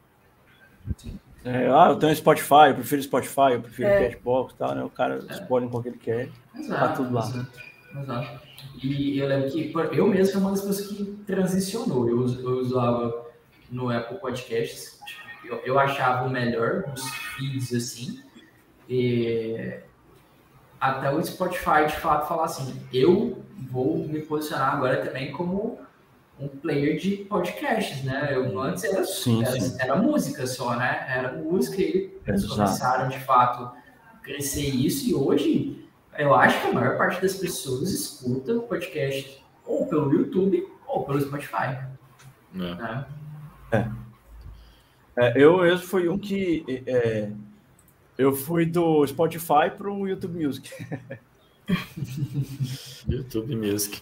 É, ah, eu tenho Spotify, eu prefiro Spotify, eu prefiro é. Cashbox e tal, né? O cara é. escolhe qual que ele quer, exato, tá tudo lá. Exato, exato. E eu lembro que eu mesmo fui uma das pessoas que transicionou. Eu, eu usava no Apple Podcasts eu, eu achava o melhor dos feeds assim. E até o Spotify de fato falar assim: eu vou me posicionar agora também como um player de podcasts, né? Eu antes era, sim, era, sim. era música só, né? Era música e eles começaram de fato crescer isso e hoje eu acho que a maior parte das pessoas escuta o podcast ou pelo YouTube ou pelo Spotify. É. Né? É. É, eu mesmo fui um que é, eu fui do Spotify para o YouTube Music. YouTube Music.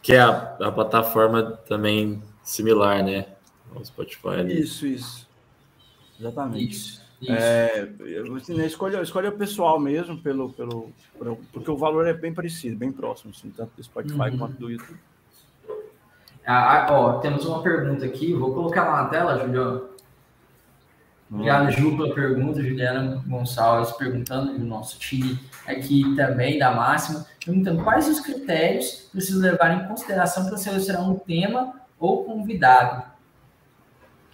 Que é a, a, plataforma também similar, né? Ao Spotify. Ali. Isso, isso. Exatamente. Isso. isso. É, assim, né, escolha, escolha pessoal mesmo, pelo, pelo, pelo, porque o valor é bem parecido, bem próximo, assim, tanto do Spotify uhum. quanto do YouTube. Ah, ó, temos uma pergunta aqui, vou colocar lá na tela, Juliano. Obrigado, Ju, pela pergunta. Juliana Gonçalves perguntando, e o nosso time aqui também da Máxima, perguntando quais os critérios precisam levar em consideração para selecionar um tema ou convidado.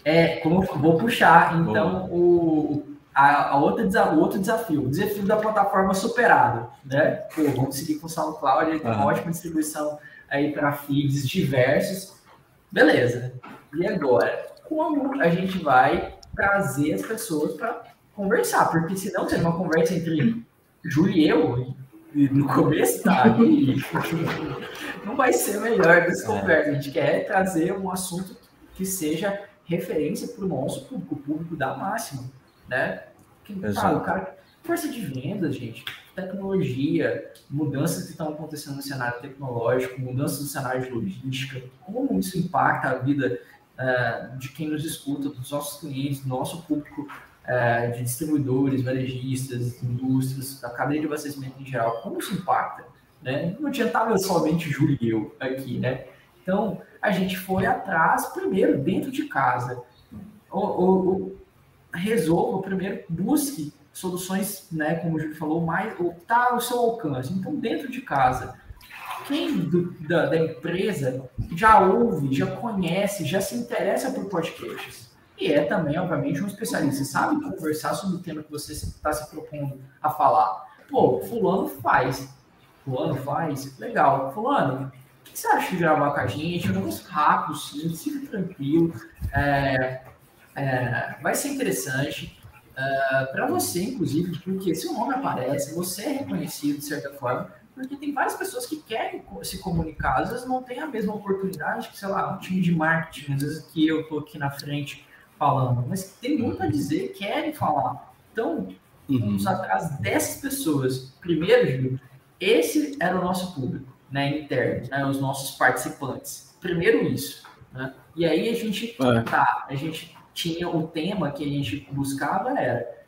É, como vou puxar, então, o, a, a outra, o outro desafio, o desafio da plataforma superado, né? Pô, vamos seguir com o SoundCloud, ele tem uma ótima distribuição aí para feeds diversos. Beleza. E agora? Como a gente vai trazer as pessoas para conversar, porque senão tem uma conversa entre Júlio e eu, e no começo tá, não vai ser melhor dessa é. conversa. A gente quer trazer um assunto que seja referência para o nosso público, o público da máxima, né? Que, cara, o cara, força de vendas, gente, tecnologia, mudanças que estão acontecendo no cenário tecnológico, mudanças no cenário de logística, como isso impacta a vida uh, de quem nos escuta, dos nossos clientes, do nosso público uh, de distribuidores, varejistas, indústrias, da cadeia de abastecimento em geral, como isso impacta? Né? Não adiantava somente Júlio e eu aqui, né? Então, a gente foi atrás, primeiro, dentro de casa. Ou, resolva, primeiro, busque soluções, né, como o Júlio falou, mais, está ao seu alcance. Então, dentro de casa, quem do, da, da, empresa já ouve, já conhece, já se interessa por podcasts. E é também, obviamente, um especialista, sabe conversar sobre o tema que você está se propondo a falar. Pô, fulano faz. Fulano faz, legal. Fulano, o que você acha de gravar com a gente? Um negócio rápido, simples, fica tranquilo. É, é, vai ser interessante. Uh, para você, inclusive, porque seu nome aparece, você é reconhecido de certa forma, porque tem várias pessoas que querem se comunicar, às vezes não tem a mesma oportunidade que, sei lá, um time de marketing, às vezes que eu estou aqui na frente falando, mas tem muito a dizer, querem falar. Então, uhum. vamos atrás dessas pessoas. Primeiro, Gil, esse era o nosso público, né, interno, né, os nossos participantes. Primeiro isso, né? E aí a gente, é. tá, a gente tinha o tema que a gente buscava era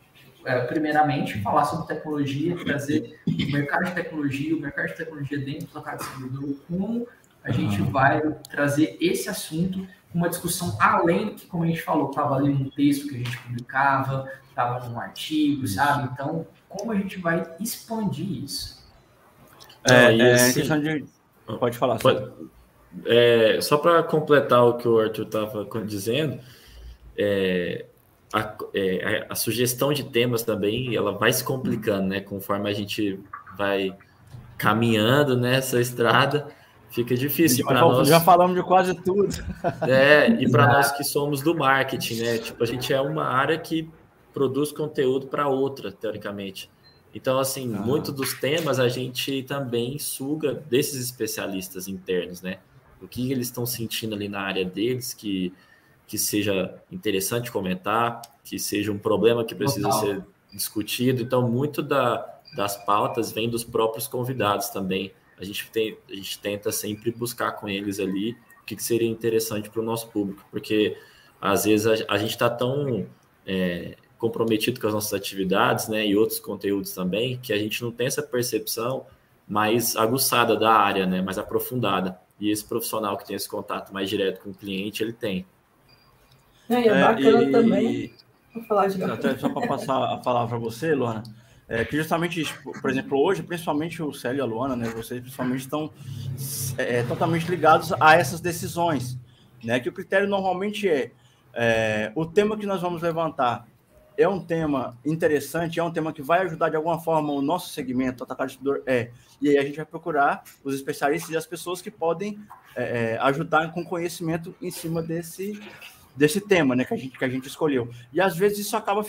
primeiramente, falar sobre tecnologia, trazer o mercado de tecnologia, o mercado de tecnologia dentro do mercado distribuidor, como a gente vai trazer esse assunto uma discussão além do que, como a gente falou, estava ali num texto que a gente publicava, estava num artigo, sabe? Então, como a gente vai expandir isso? É, é assim, questão de... Pode falar. Pode... É, só para completar o que o Arthur estava dizendo, é, a, é, a, sugestão de temas também ela vai se complicando, né? Conforme a gente vai caminhando nessa estrada, fica difícil para nós. Já falamos de quase tudo. É, e para nós que somos do marketing, né? Tipo, a gente é uma área que produz conteúdo para outra, teoricamente. Então, assim, ah. muito dos temas a gente também suga desses especialistas internos, né? O que eles estão sentindo ali na área deles, que que seja interessante comentar, que seja um problema que precisa Total. ser discutido. Então, muito da, das pautas vem dos próprios convidados também. A gente, tem, a gente tenta sempre buscar com eles ali o que, que seria interessante para o nosso público, porque às vezes a, a gente está tão é, comprometido com as nossas atividades, né, e outros conteúdos também, que a gente não tem essa percepção mais aguçada da área, né, mais aprofundada. E esse profissional que tem esse contato mais direto com o cliente, ele tem. É, é bacana é, e, também. Vou falar de Até só para passar a palavra para você, Luana, é que justamente, por exemplo, hoje, principalmente o Célio e a Luana, né, vocês principalmente estão é, totalmente ligados a essas decisões, né, que o critério normalmente é, é o tema que nós vamos levantar é um tema interessante, é um tema que vai ajudar de alguma forma o nosso segmento, o atacado distribuidor é. E aí a gente vai procurar os especialistas e as pessoas que podem é, é ajudar com conhecimento em cima desse, desse tema né, que, a gente, que a gente escolheu. E às vezes isso acaba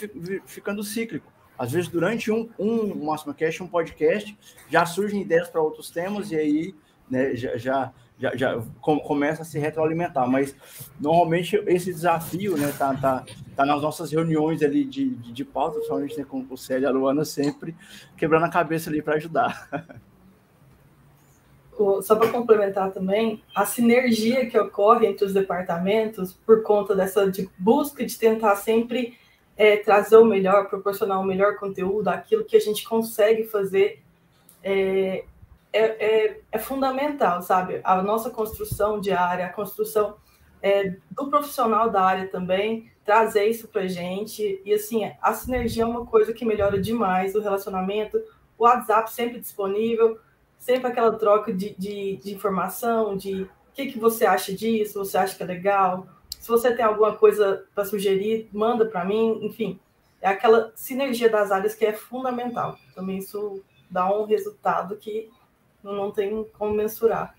ficando cíclico. Às vezes, durante um, um Máximo Cast, um podcast, já surgem ideias para outros temas e aí né, já, já já, já começa a se retroalimentar. Mas normalmente esse desafio né, tá, tá, tá nas nossas reuniões ali de, de, de pauta, principalmente né, com o Célio e a Luana, sempre quebrando a cabeça ali para ajudar. Só para complementar também, a sinergia que ocorre entre os departamentos, por conta dessa de busca de tentar sempre é, trazer o melhor, proporcionar o melhor conteúdo, aquilo que a gente consegue fazer, é, é, é, é, fundamental, sabe? A nossa construção diária, a construção é, do profissional da área também, trazer isso para gente. E assim, a sinergia é uma coisa que melhora demais o relacionamento. O WhatsApp sempre disponível, sempre aquela troca de, de, de informação, de o que, que você acha disso, você acha que é legal. Se você tem alguma coisa para sugerir, manda para mim. Enfim, é aquela sinergia das áreas que é fundamental. Também isso dá um resultado que não tem como mensurar.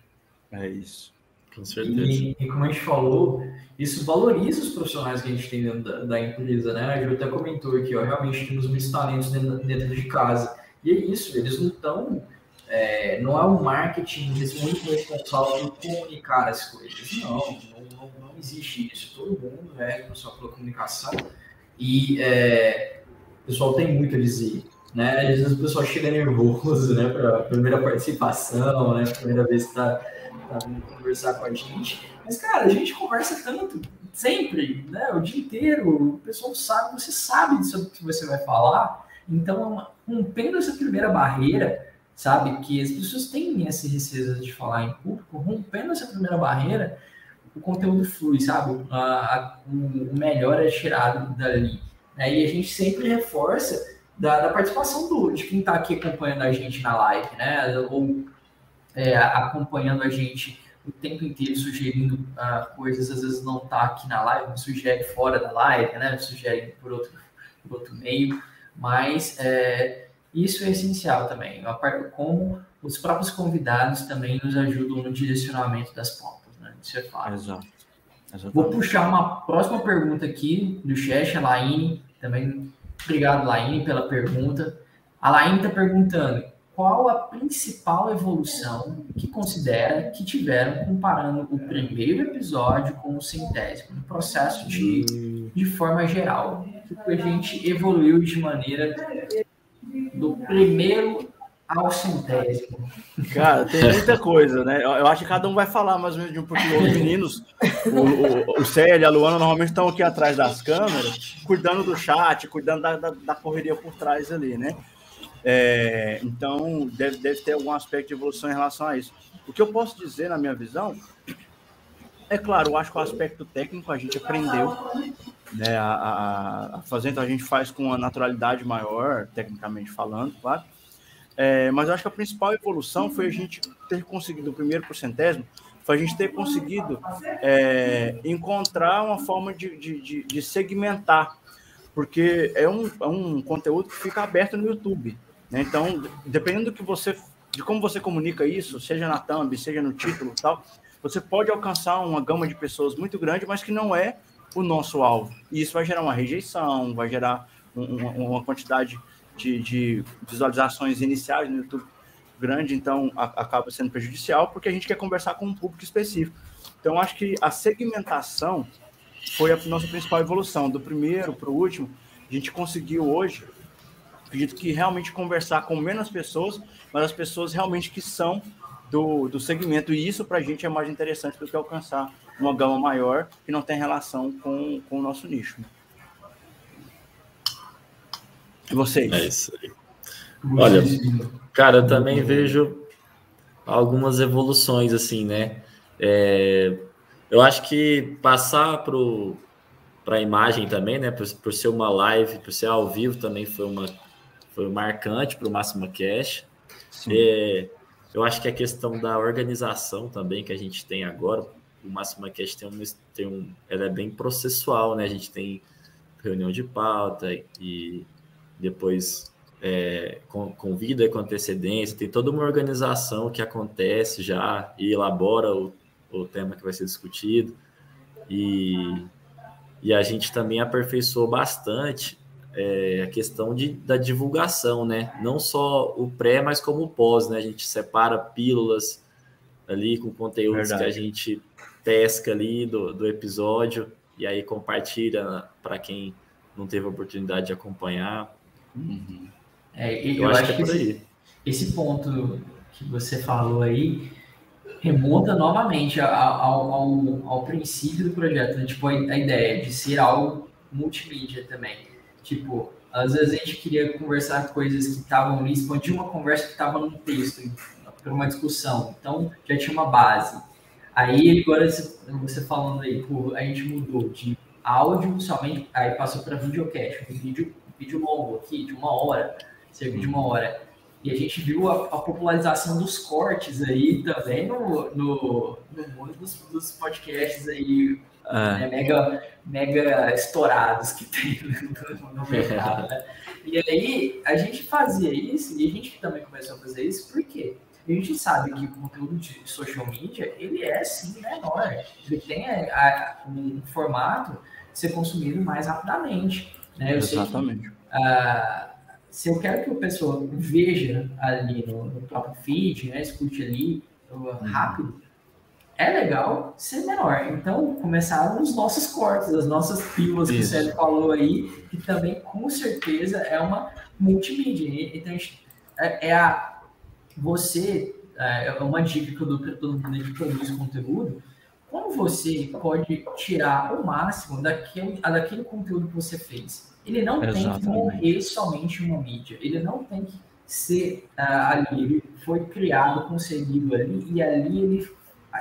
É isso. Com certeza. E, e, como a gente falou, isso valoriza os profissionais que a gente tem dentro da, da empresa, né? A Ju até comentou aqui, ó, realmente temos muitos talentos dentro, dentro de casa. E é isso, eles não estão. É, não é um marketing muito responsável por comunicar as coisas. Não, não, não, existe isso. Todo mundo é responsável pela comunicação. E é, o pessoal tem muito a dizer né? Às vezes o pessoal chega nervoso, né, para a primeira participação, né, primeira vez que está tá vindo conversar com a gente. Mas, cara, a gente conversa tanto, sempre, né, o dia inteiro, o pessoal sabe, você sabe sobre o que você vai falar, então, rompendo essa primeira barreira, sabe, que as pessoas têm essa receita de falar em público, rompendo essa primeira barreira, o conteúdo flui, sabe, a, a, o melhor é tirado dali. Né? E a gente sempre reforça da, da participação do, de quem está aqui acompanhando a gente na live, né? Ou é, acompanhando a gente o tempo inteiro, sugerindo uh, coisas, às vezes não está aqui na live, sugere fora da live, né? Sugere por outro, por outro meio, mas é, isso é essencial também. A parte como os próprios convidados também nos ajudam no direcionamento das pautas, né? Isso é fato. Exato. Vou puxar uma próxima pergunta aqui do chat, a Laine também Obrigado, Laine, pela pergunta. A Laine está perguntando qual a principal evolução que considera que tiveram comparando o primeiro episódio com o centésimo, no processo de, de forma geral. Que a gente evoluiu de maneira do primeiro ao centésimo. Cara, tem muita coisa, né? Eu acho que cada um vai falar mais ou menos de um pouquinho. Os meninos, o, o, o Célio e a Luana, normalmente estão aqui atrás das câmeras, cuidando do chat, cuidando da, da, da correria por trás ali, né? É, então, deve, deve ter algum aspecto de evolução em relação a isso. O que eu posso dizer, na minha visão, é claro, eu acho que o aspecto técnico a gente aprendeu né, a, a, a fazer, então a gente faz com uma naturalidade maior, tecnicamente falando, claro. É, mas eu acho que a principal evolução foi a gente ter conseguido, o primeiro porcentésimo, foi a gente ter conseguido é, encontrar uma forma de, de, de, segmentar, porque é um, é um conteúdo que fica aberto no YouTube. Né? Então, dependendo do que você, de como você comunica isso, seja na thumb, seja no título tal, você pode alcançar uma gama de pessoas muito grande, mas que não é o nosso alvo. E isso vai gerar uma rejeição, vai gerar uma, uma quantidade de, de visualizações iniciais no YouTube grande, então a, acaba sendo prejudicial, porque a gente quer conversar com um público específico. Então, acho que a segmentação foi a nossa principal evolução. Do primeiro para o último, a gente conseguiu hoje, acredito que realmente conversar com menos pessoas, mas as pessoas realmente que são do, do segmento. E isso para a gente é mais interessante do que alcançar uma gama maior que não tem relação com, com o nosso nicho. E vocês? É isso aí. Olha, cara, eu também vejo algumas evoluções assim, né? É, eu acho que passar para a imagem também, né? Por, por, ser uma live, por ser ao vivo também foi uma foi marcante para o Máxima Cash. É, eu acho que a questão da organização também que a gente tem agora, o Máxima Cash tem um, tem um, ela é bem processual, né? A gente tem reunião de pauta e depois é, convida com antecedência, tem toda uma organização que acontece já e elabora o, o tema que vai ser discutido. E, e a gente também aperfeiçoou bastante é, a questão de, da divulgação, né? Não só o pré, mas como o pós, né? A gente separa pílulas ali com conteúdos Verdade. que a gente pesca ali do, do episódio e aí compartilha para quem não teve a oportunidade de acompanhar. Uhum. É, eu, eu, acho, acho que, é esse, esse, ponto que você falou aí remonta novamente ao, ao, ao princípio do projeto, né? tipo a, a, ideia de ser algo multimídia também. Tipo, às vezes a gente queria conversar coisas que estavam ali, expandir uma conversa que estava num texto, para uma discussão, então já tinha uma base. Aí agora você falando aí, a gente mudou de áudio somente, aí passou para videocast, um vídeo vídeo longo aqui, de uma hora, cerca de uma hora. E a gente viu a, a popularização dos cortes aí também no, no, no mundo dos, dos podcasts aí, é. né, mega, mega estourados que tem no, no mercado, né? E aí a gente fazia isso, e a gente também começou a fazer isso, por quê? A gente sabe que o conteúdo de social media, ele é sim menor. Ele tem a, a, um formato ser consumido mais rapidamente. Né? Eu Exatamente. Que, uh, se eu quero que a pessoa veja ali no, no próprio feed, né, escute ali uh, rápido, é legal ser menor. Então, começaram os nossos cortes, as nossas pílulas que o Sérgio falou aí, que também com certeza é uma multimídia. Então, é, é a você, é, é uma dica que eu dou para todo mundo que produz conteúdo, como você pode tirar o máximo daquele, daquele conteúdo que você fez? Ele não Exatamente. tem que morrer somente uma mídia. Ele não tem que ser uh, ali. Ele foi criado, concebido ali, e ali ele,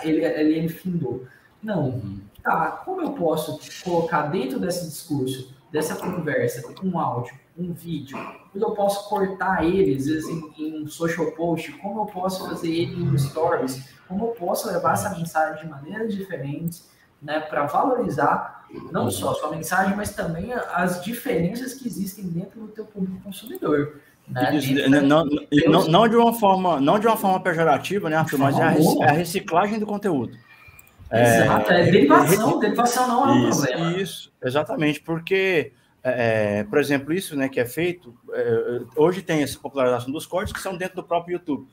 ele, ele, ele findou. Não. Uhum. Tá, como eu posso colocar dentro desse discurso, dessa conversa, um áudio, um vídeo, como eu posso cortar ele, às vezes, em, em um social post, como eu posso fazer ele em stories, como eu posso levar essa mensagem de maneiras diferentes, né, para valorizar não só a sua mensagem, mas também as diferenças que existem dentro do teu público consumidor. Né? Isso, não, não, não, de uma forma, não de uma forma pejorativa, né, Arthur, mas é a, é reciclagem do conteúdo. Exato, é, é derivação, é, derivação não é um isso, problema. Isso, exatamente, porque, é, por exemplo, isso né, que é feito, é, hoje tem essa popularização dos cortes que são dentro do próprio YouTube.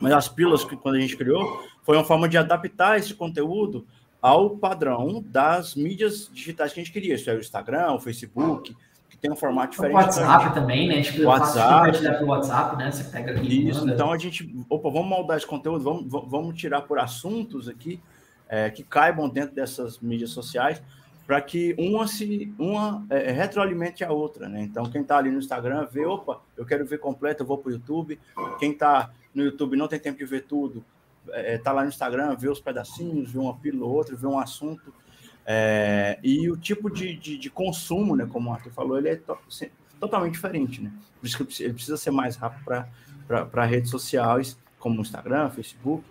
Mas as pílulas que quando a gente criou foi uma forma de adaptar esse conteúdo ao padrão das mídias digitais que a gente queria. Isso é o Instagram, o Facebook, que tem um formato diferente. O WhatsApp também, né? Tipo, WhatsApp. WhatsApp, né? Você pega ali. Isso, então a gente, opa, vamos moldar esse conteúdo, vamos, vamos tirar por assuntos aqui é, que caibam dentro dessas mídias sociais para que uma se uma é, retroalimente a outra, né? Então quem está ali no Instagram vê, opa, eu quero ver completo, eu vou para o YouTube. Quem está no YouTube não tem tempo de ver tudo, é, tá lá no Instagram, vê os pedacinhos, vê uma pílula ou outra, vê um assunto. É, e o tipo de, de, de, consumo, né, como o Arthur falou, ele é to totalmente diferente. Né? Por isso que ele precisa ser mais rápido para redes sociais, como o Instagram, Facebook.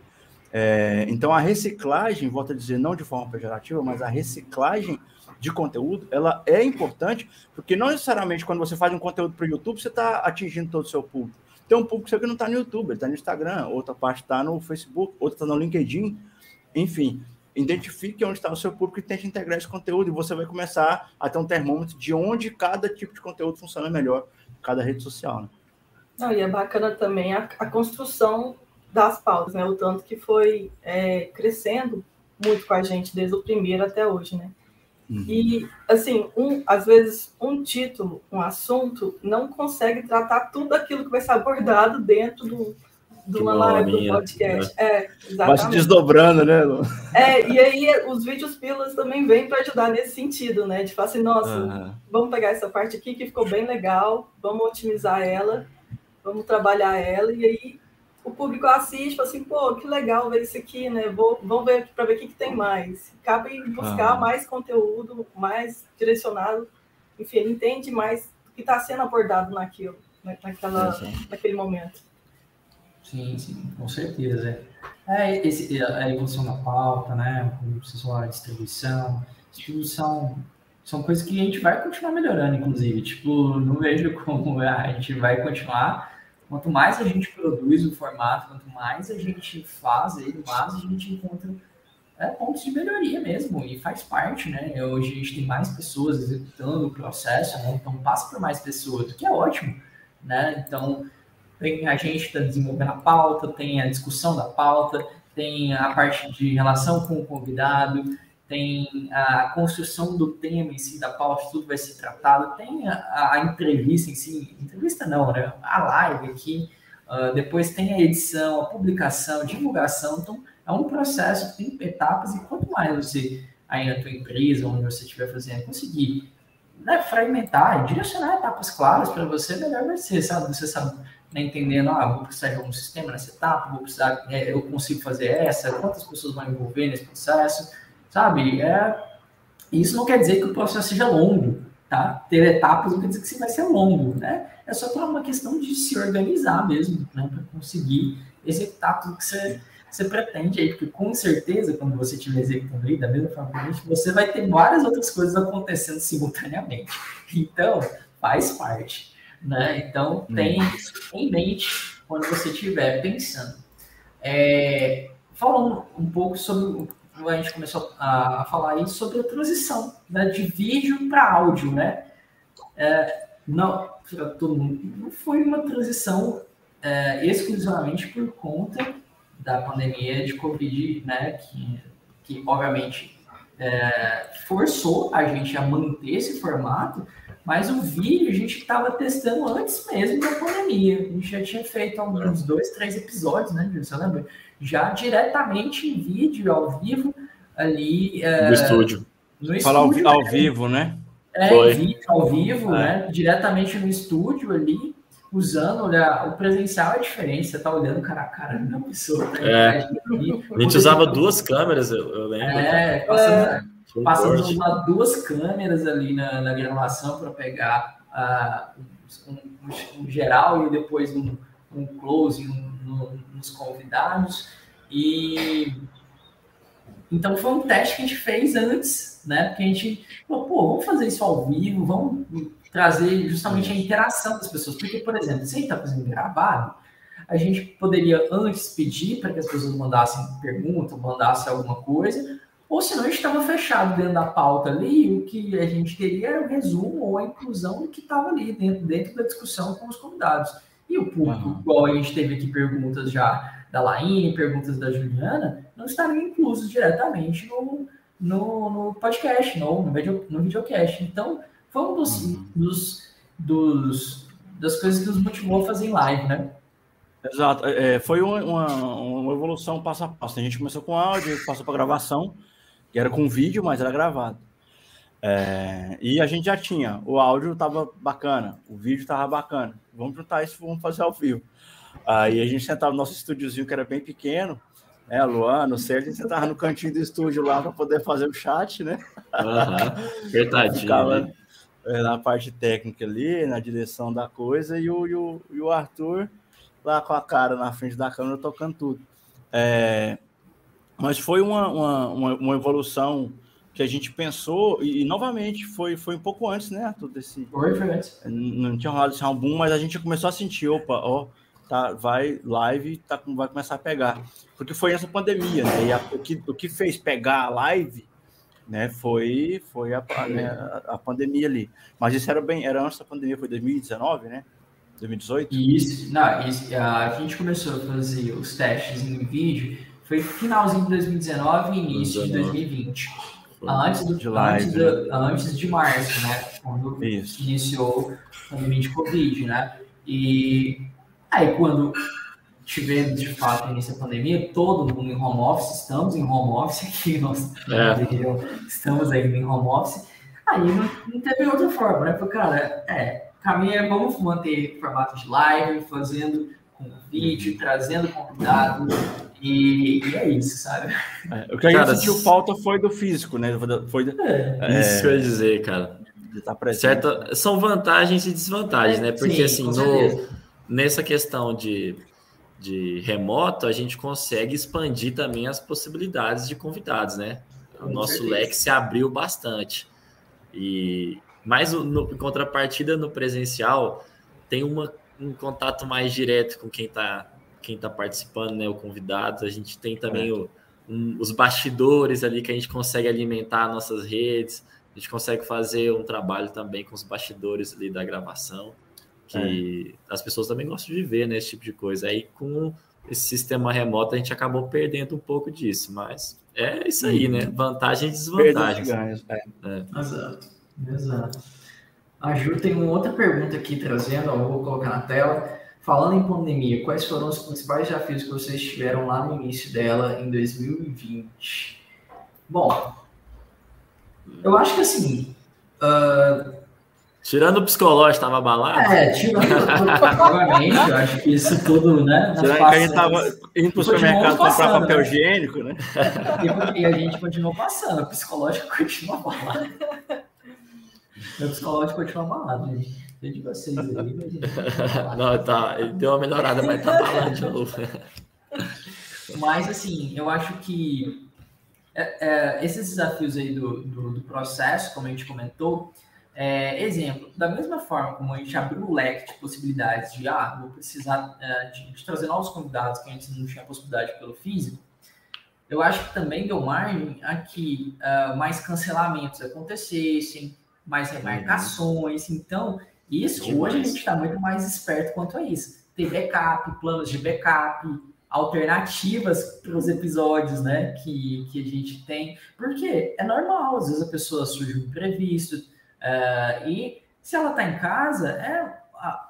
É, então, a reciclagem, volto a dizer, não de forma pejorativa, mas a reciclagem de conteúdo, ela é importante, porque não necessariamente quando você faz um conteúdo para o YouTube, você está atingindo todo o seu público. Tem um público seu que não está no YouTube, ele está no Instagram, outra parte está no Facebook, outra está no LinkedIn. Enfim, identifique onde está o seu público e tente integrar esse conteúdo. E você vai começar a ter um termômetro de onde cada tipo de conteúdo funciona melhor, cada rede social. Né? Não, e é bacana também a, a, construção das pautas, né? O tanto que foi é, crescendo muito com a gente desde o primeiro até hoje, né? Uhum. E, assim, um, às vezes um título, um assunto, não consegue tratar tudo aquilo que vai ser abordado dentro do, do Mamara do podcast. Né? É, exatamente. Vai se desdobrando, né? É, e aí os vídeos pilas também vêm para ajudar nesse sentido, né? De falar assim, nossa, uhum. vamos pegar essa parte aqui que ficou bem legal, vamos otimizar ela, vamos trabalhar ela, e aí o público assiste, fala assim, pô, que legal ver isso aqui, né? Vou, vamos ver para ver o que, que tem mais. Cabe buscar uhum. mais conteúdo, mais direcionado, enfim, ele entende mais o que está sendo abordado naquilo, né? naquela, naquele momento. Sim, sim, com certeza. É, esse, a evolução da pauta, né? Como a distribuição, tudo são, são coisas que a gente vai continuar melhorando, inclusive. Tipo, não vejo como a gente vai continuar. Quanto mais a gente produz o formato, quanto mais a gente faz ele, mais a gente encontra é, pontos de melhoria mesmo, e faz parte, né? Hoje a gente tem mais pessoas executando o processo, né? Então passa por mais pessoas, o que é ótimo, né? Então tem a gente está desenvolvendo a pauta, tem a discussão da pauta, tem a parte de relação com o convidado, tem a construção do tema em si, da pauta, tudo vai ser tratado, tem a, a entrevista em si, entrevista não, né? A live aqui, uh, depois tem a edição, a publicação, a divulgação, então é um processo, tem etapas, e quanto mais você aí na tua empresa, onde você estiver fazendo, conseguir né, fragmentar, direcionar etapas claras para você, melhor vai ser, sabe? Você sabe né, entendendo, ah, vou precisar de algum sistema nessa etapa, vou precisar, é, eu consigo fazer essa, quantas pessoas vão envolver nesse processo, sabe? É, isso não quer dizer que o processo seja longo, tá? Ter etapas não quer dizer que vai ser longo, né? É só para uma questão de se organizar mesmo, né? Para conseguir executar tudo que você, você pretende aí, porque com certeza, quando você estiver executando aí, da mesma forma que você vai ter várias outras coisas acontecendo simultaneamente. Então, faz parte. Né? Então, hum. tem isso em mente quando você estiver pensando. É, falando um pouco sobre. A gente começou a, falar aí sobre a transição né, de vídeo para áudio, né? É, não, não foi uma transição é, exclusivamente por conta da pandemia de Covid, né? Que, que obviamente é, forçou a gente a manter esse formato, mas o vídeo a gente estava testando antes mesmo da pandemia. A gente já tinha feito uns dois, três episódios, né, Você lembra? Já diretamente em vídeo, ao vivo, ali. É, no estúdio. No Falar ao, ao vivo, né? É, Foi. vídeo, ao vivo, é. né? Diretamente no estúdio ali, usando, olha, o presencial é diferente, você tá olhando cara a cara da pessoa. Tá é. A gente usava duas câmeras, eu, eu lembro. É, passando, Passamos a usar duas câmeras ali na, na gravação para pegar uh, um, um, geral e depois um, um close no, nos convidados. E então foi um teste que a gente fez antes, né? Porque a gente falou, pô, vamos fazer isso ao vivo, vamos trazer justamente a interação das pessoas. Porque, por exemplo, se a gente está fazendo gravado, a gente poderia antes pedir para que as pessoas mandassem pergunta, mandassem alguma coisa, ou senão a gente estava fechado dentro da pauta ali, o que a gente queria era o resumo ou a inclusão do que estava ali dentro, dentro da discussão com os convidados. E o público, uhum. igual a gente teve aqui perguntas já da Laine, perguntas da Juliana, não estariam inclusos diretamente no, no, no podcast, no, no, video, no videocast. Então, foi um dos, uhum. dos, dos, das coisas que nos motivou a fazer live, né? Exato. É, foi uma, uma, uma, evolução passo a passo. A gente começou com áudio, passou para gravação, que era com vídeo, mas era gravado. É, e a gente já tinha, o áudio estava bacana, o vídeo estava bacana. Vamos juntar isso, vamos fazer ao vivo. Aí a gente sentava no nosso estúdiozinho, que era bem pequeno, né, Luana, o Sérgio, a gente sentava no cantinho do estúdio lá para poder fazer o chat, né? Uhum, verdade. Ficava é, na parte técnica ali, na direção da coisa, e o, e o, e o Arthur lá com a cara na frente da câmera tocando tudo. É, mas foi uma, uma, uma, uma, evolução que a gente pensou, e, e, novamente foi, foi um pouco antes, né, Arthur? Desse, foi, foi antes. Não tinha rolado esse boom, mas a gente começou a sentir, opa, ó, tá, vai live, tá, vai começar a pegar. Porque foi essa pandemia, né? E a, o, que, o que fez pegar a live né, foi, foi a, né, a, a, pandemia ali. Mas isso era bem, era antes da pandemia, foi 2019, né? 2018? Isso, não, isso, a gente começou a fazer os testes em vídeo foi finalzinho de 2019 e início 19. de 2020. Antes, do, de live, antes, do, né? antes de março, né? Quando Isso. iniciou a pandemia de Covid, né? E aí, quando tivemos de fato início da pandemia, todo mundo em home office, estamos em home office aqui, nós é. estamos aí em home office. Aí não, não teve outra forma, né? Porque, cara, é, caminho é vamos manter formato de live, fazendo com vídeo, trazendo convidado, e, e, é isso, sabe? É, o que a gente sentiu falta foi do físico, né? Foi do, é, é, isso que eu ia dizer, cara. Tá certo, são vantagens e desvantagens, né? Porque Sim, assim, no, nessa questão de, de remoto, a gente consegue expandir também as possibilidades de convidados, né? O nosso leque se abriu bastante. E mas no, em contrapartida no presencial tem uma, um contato mais direto com quem está quem está participando, né? O convidado. A gente tem também o, um, os bastidores ali que a gente consegue alimentar nossas redes. A gente consegue fazer um trabalho também com os bastidores ali da gravação, que é. as pessoas também gostam de ver, né? Esse tipo de coisa. Aí com esse sistema remoto a gente acabou perdendo um pouco disso, mas é isso aí, né? Uhum. Vantagem e desvantagem. Ganhos, é. é. Exato, exato. A Ju tem uma outra pergunta aqui trazendo, eu vou colocar na tela. Falando em pandemia, quais foram os principais desafios que vocês tiveram lá no início dela em 2020? Bom, eu acho que assim. Uh... Tirando o psicológico, estava abalado? É, tirando provavelmente, eu acho que isso tudo, né? Tirando que a gente estava indo para o supermercado comprar papel né? higiênico, né? E, e, a gente continuou passando, o psicológico continua abalado. O psicológico continua abalado, gente de vocês aí, mas Não, tá, deu uma melhorada, mas tá balando de novo. Mas assim, eu acho que é, é, esses desafios aí do, do, do, processo, como a gente comentou, é, exemplo, da mesma forma como a gente abriu o leque de possibilidades de, ah, vou precisar é, de, de, trazer novos convidados que antes não tinha possibilidade pelo físico, eu acho que também deu margem a que uh, mais cancelamentos acontecessem, mais remarcações, então isso, Demais. hoje a gente está muito mais esperto quanto a isso. Ter backup, planos de backup, alternativas para os episódios, né, que, que a gente tem, porque é normal, às vezes a pessoa surge um imprevisto, uh, e se ela está em casa, é,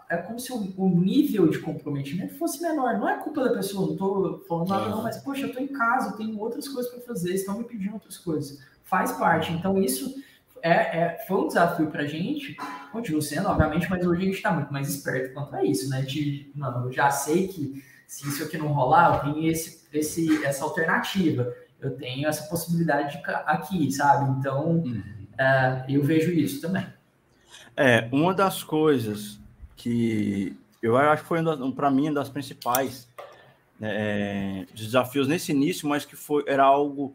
é como se o, o, nível de comprometimento fosse menor, não é culpa da pessoa, não estou falando nada não, mas, poxa, eu estou em casa, eu tenho outras coisas para fazer, estão me pedindo outras coisas, faz parte, então isso é, é, foi um desafio para a gente, continua sendo, obviamente, mas hoje a gente está muito mais esperto quanto a isso, né? De, não, eu já sei que se isso aqui não rolar, eu tenho esse, esse, essa alternativa, eu tenho essa possibilidade aqui, sabe? Então, uhum. é, eu vejo isso também. É, uma das coisas que eu acho que foi, para mim, uma das principais é, desafios nesse início, mas que foi, era algo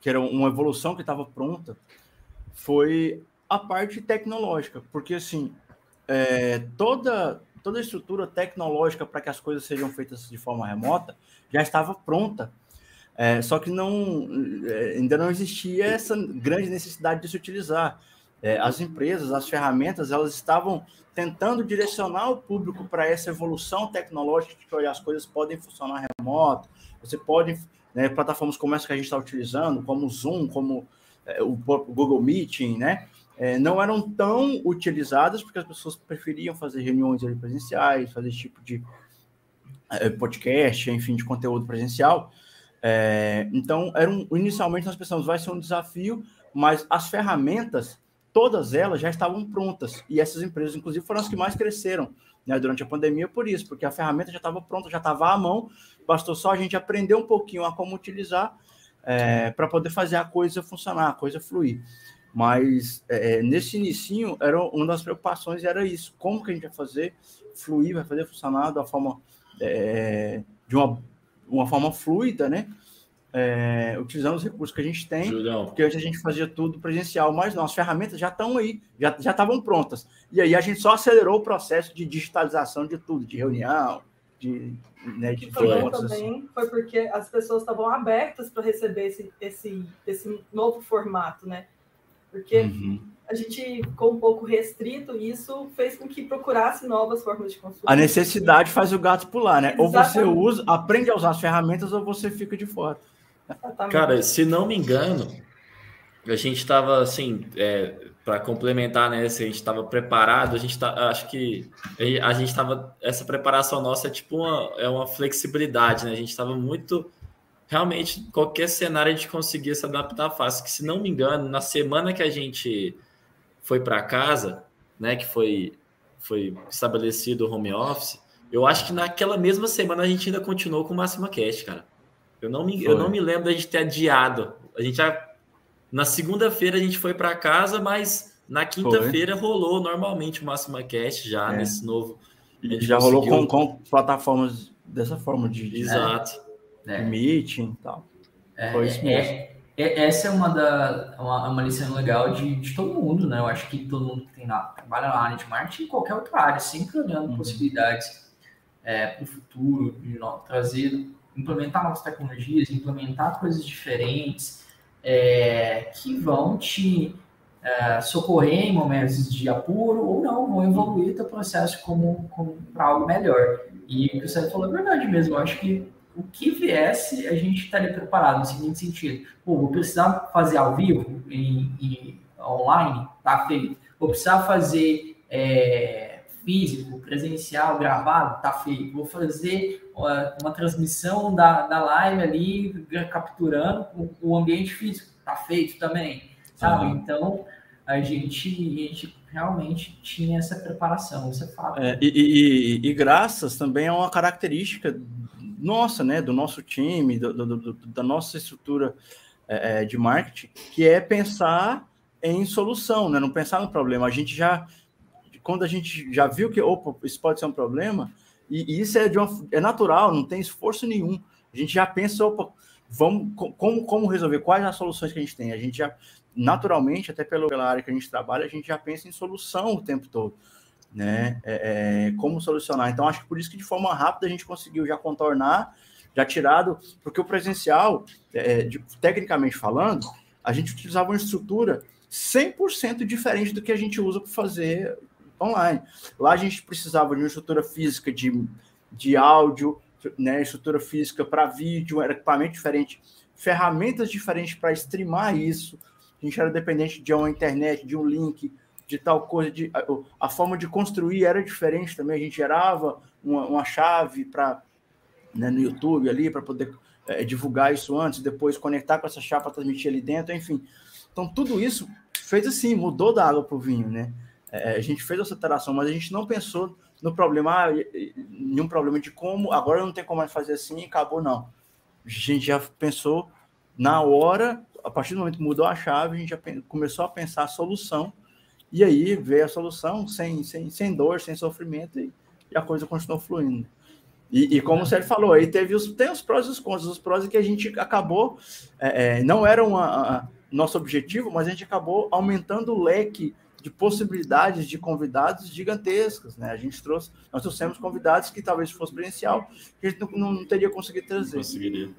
que era uma evolução que estava pronta, foi a parte tecnológica, porque assim, é, toda, toda a estrutura tecnológica para que as coisas sejam feitas de forma remota já estava pronta. É, só que não, é, ainda não existia essa grande necessidade de se utilizar. É, as empresas, as ferramentas, elas estavam tentando direcionar o público para essa evolução tecnológica de que as coisas podem funcionar remoto. Você pode, né, plataformas como essa que a gente está utilizando, como o Zoom, como o Google Meeting, né? É, não eram tão utilizadas porque as pessoas preferiam fazer reuniões presenciais, fazer esse tipo de é, podcast, enfim, de conteúdo presencial. É, então, eram, inicialmente nós pensamos, vai ser um desafio, mas as ferramentas, todas elas já estavam prontas. E essas empresas, inclusive, foram as que mais cresceram né, durante a pandemia por isso, porque a ferramenta já estava pronta, já estava à mão, bastou só a gente aprender um pouquinho a como utilizar é, para poder fazer a coisa funcionar, a coisa fluir. Mas é, nesse inicinho, era uma das preocupações era isso: como que a gente vai fazer fluir, vai fazer funcionar da forma é, de uma, uma forma fluida, né? É, utilizando os recursos que a gente tem, Julião. porque antes a gente fazia tudo presencial, mas não, as ferramentas já estão aí, já estavam prontas. E aí a gente só acelerou o processo de digitalização de tudo, de reunião, de, né, de também assim. foi porque as pessoas estavam abertas para receber esse, esse, esse novo formato, né? Porque uhum. a gente ficou um pouco restrito e isso fez com que procurasse novas formas de consumo. A necessidade faz o gato pular, né? Exatamente. Ou você usa, aprende a usar as ferramentas ou você fica de fora. Exatamente. Cara, se não me engano, a gente estava assim, é, para complementar, né? Se a gente estava preparado, a gente tá, acho que a gente estava essa preparação nossa é tipo uma, é uma flexibilidade, né? A gente estava muito realmente qualquer cenário a gente conseguia se adaptar fácil. Que se não me engano, na semana que a gente foi para casa, né? Que foi foi estabelecido o home office, eu acho que naquela mesma semana a gente ainda continuou com o Máxima Cast, cara. Eu não me, eu não me lembro da gente ter adiado. A gente já na segunda-feira a gente foi para casa, mas na quinta-feira rolou normalmente o Máxima Cast já é. nesse novo. Já rolou com, com, plataformas dessa forma de, Exato. É. meeting e tal. É, foi isso mesmo. É, é, essa é uma, da, uma, uma lição legal de, de todo mundo, né? Eu acho que todo mundo que tem lá, trabalha na área de marketing, em qualquer outra área, sempre olhando uhum. possibilidades é, para o futuro, de trazer, implementar novas tecnologias, implementar coisas diferentes, é, que vão te é, socorrer em momentos de apuro ou não, vão evoluir teu processo como, como para algo melhor. E o que você falou é verdade mesmo. Eu acho que o que viesse, a gente estaria preparado no seguinte sentido. Pô, vou precisar fazer ao vivo e, online, tá feito. Vou precisar fazer é, físico, presencial, gravado, tá feito. Vou fazer uma transmissão da, da live ali, capturando o, ambiente físico, tá feito também, sabe? Uhum. Então, a gente, a gente realmente tinha essa preparação, isso é fato. É, e, e, e, graças também é uma característica nossa, né, do nosso time, do, do, do, da nossa estrutura é, é, de marketing, que é pensar em solução, né, não pensar no problema. A gente já, quando a gente já viu que, opa, isso pode ser um problema, e, e isso é, de uma, é natural, não tem esforço nenhum. A gente já pensa, opa, vamos, como, como resolver, quais as soluções que a gente tem. A gente já, naturalmente, até pela área que a gente trabalha, a gente já pensa em solução o tempo todo né? É, é, como solucionar. Então, acho que por isso que de forma rápida a gente conseguiu já contornar, já tirado, porque o presencial, é, de, tecnicamente falando, a gente utilizava uma estrutura 100% diferente do que a gente usa para fazer online. Lá a gente precisava de uma estrutura física de, de áudio, né, estrutura física para vídeo, era equipamento diferente, ferramentas diferentes para streamar isso. A gente era dependente de uma internet, de um link, de tal coisa, de, a, a, forma de construir era diferente também. A gente gerava uma, uma chave para né, no YouTube ali para poder é, divulgar isso antes, depois conectar com essa chave para transmitir ali dentro, enfim. Então tudo isso fez assim, mudou da água para o vinho, né? É, a gente fez essa alteração, mas a gente não pensou no problema, ah, nenhum problema de como, agora não tem como mais fazer assim, acabou, não. A gente já pensou na hora, a partir do momento que mudou a chave, a gente já começou a pensar a solução e aí veio a solução sem, sem, sem dor, sem sofrimento, e, e a coisa continuou fluindo. E, e, como o Sérgio falou, aí teve os, tem os prós e os contras. Os prós é que a gente acabou, é, é, não era uma, a, nosso objetivo, mas a gente acabou aumentando o leque de possibilidades de convidados gigantescas, né? A gente trouxe, nós trouxemos convidados que talvez fosse presencial, que a gente não, não teria conseguido trazer. Conseguiria.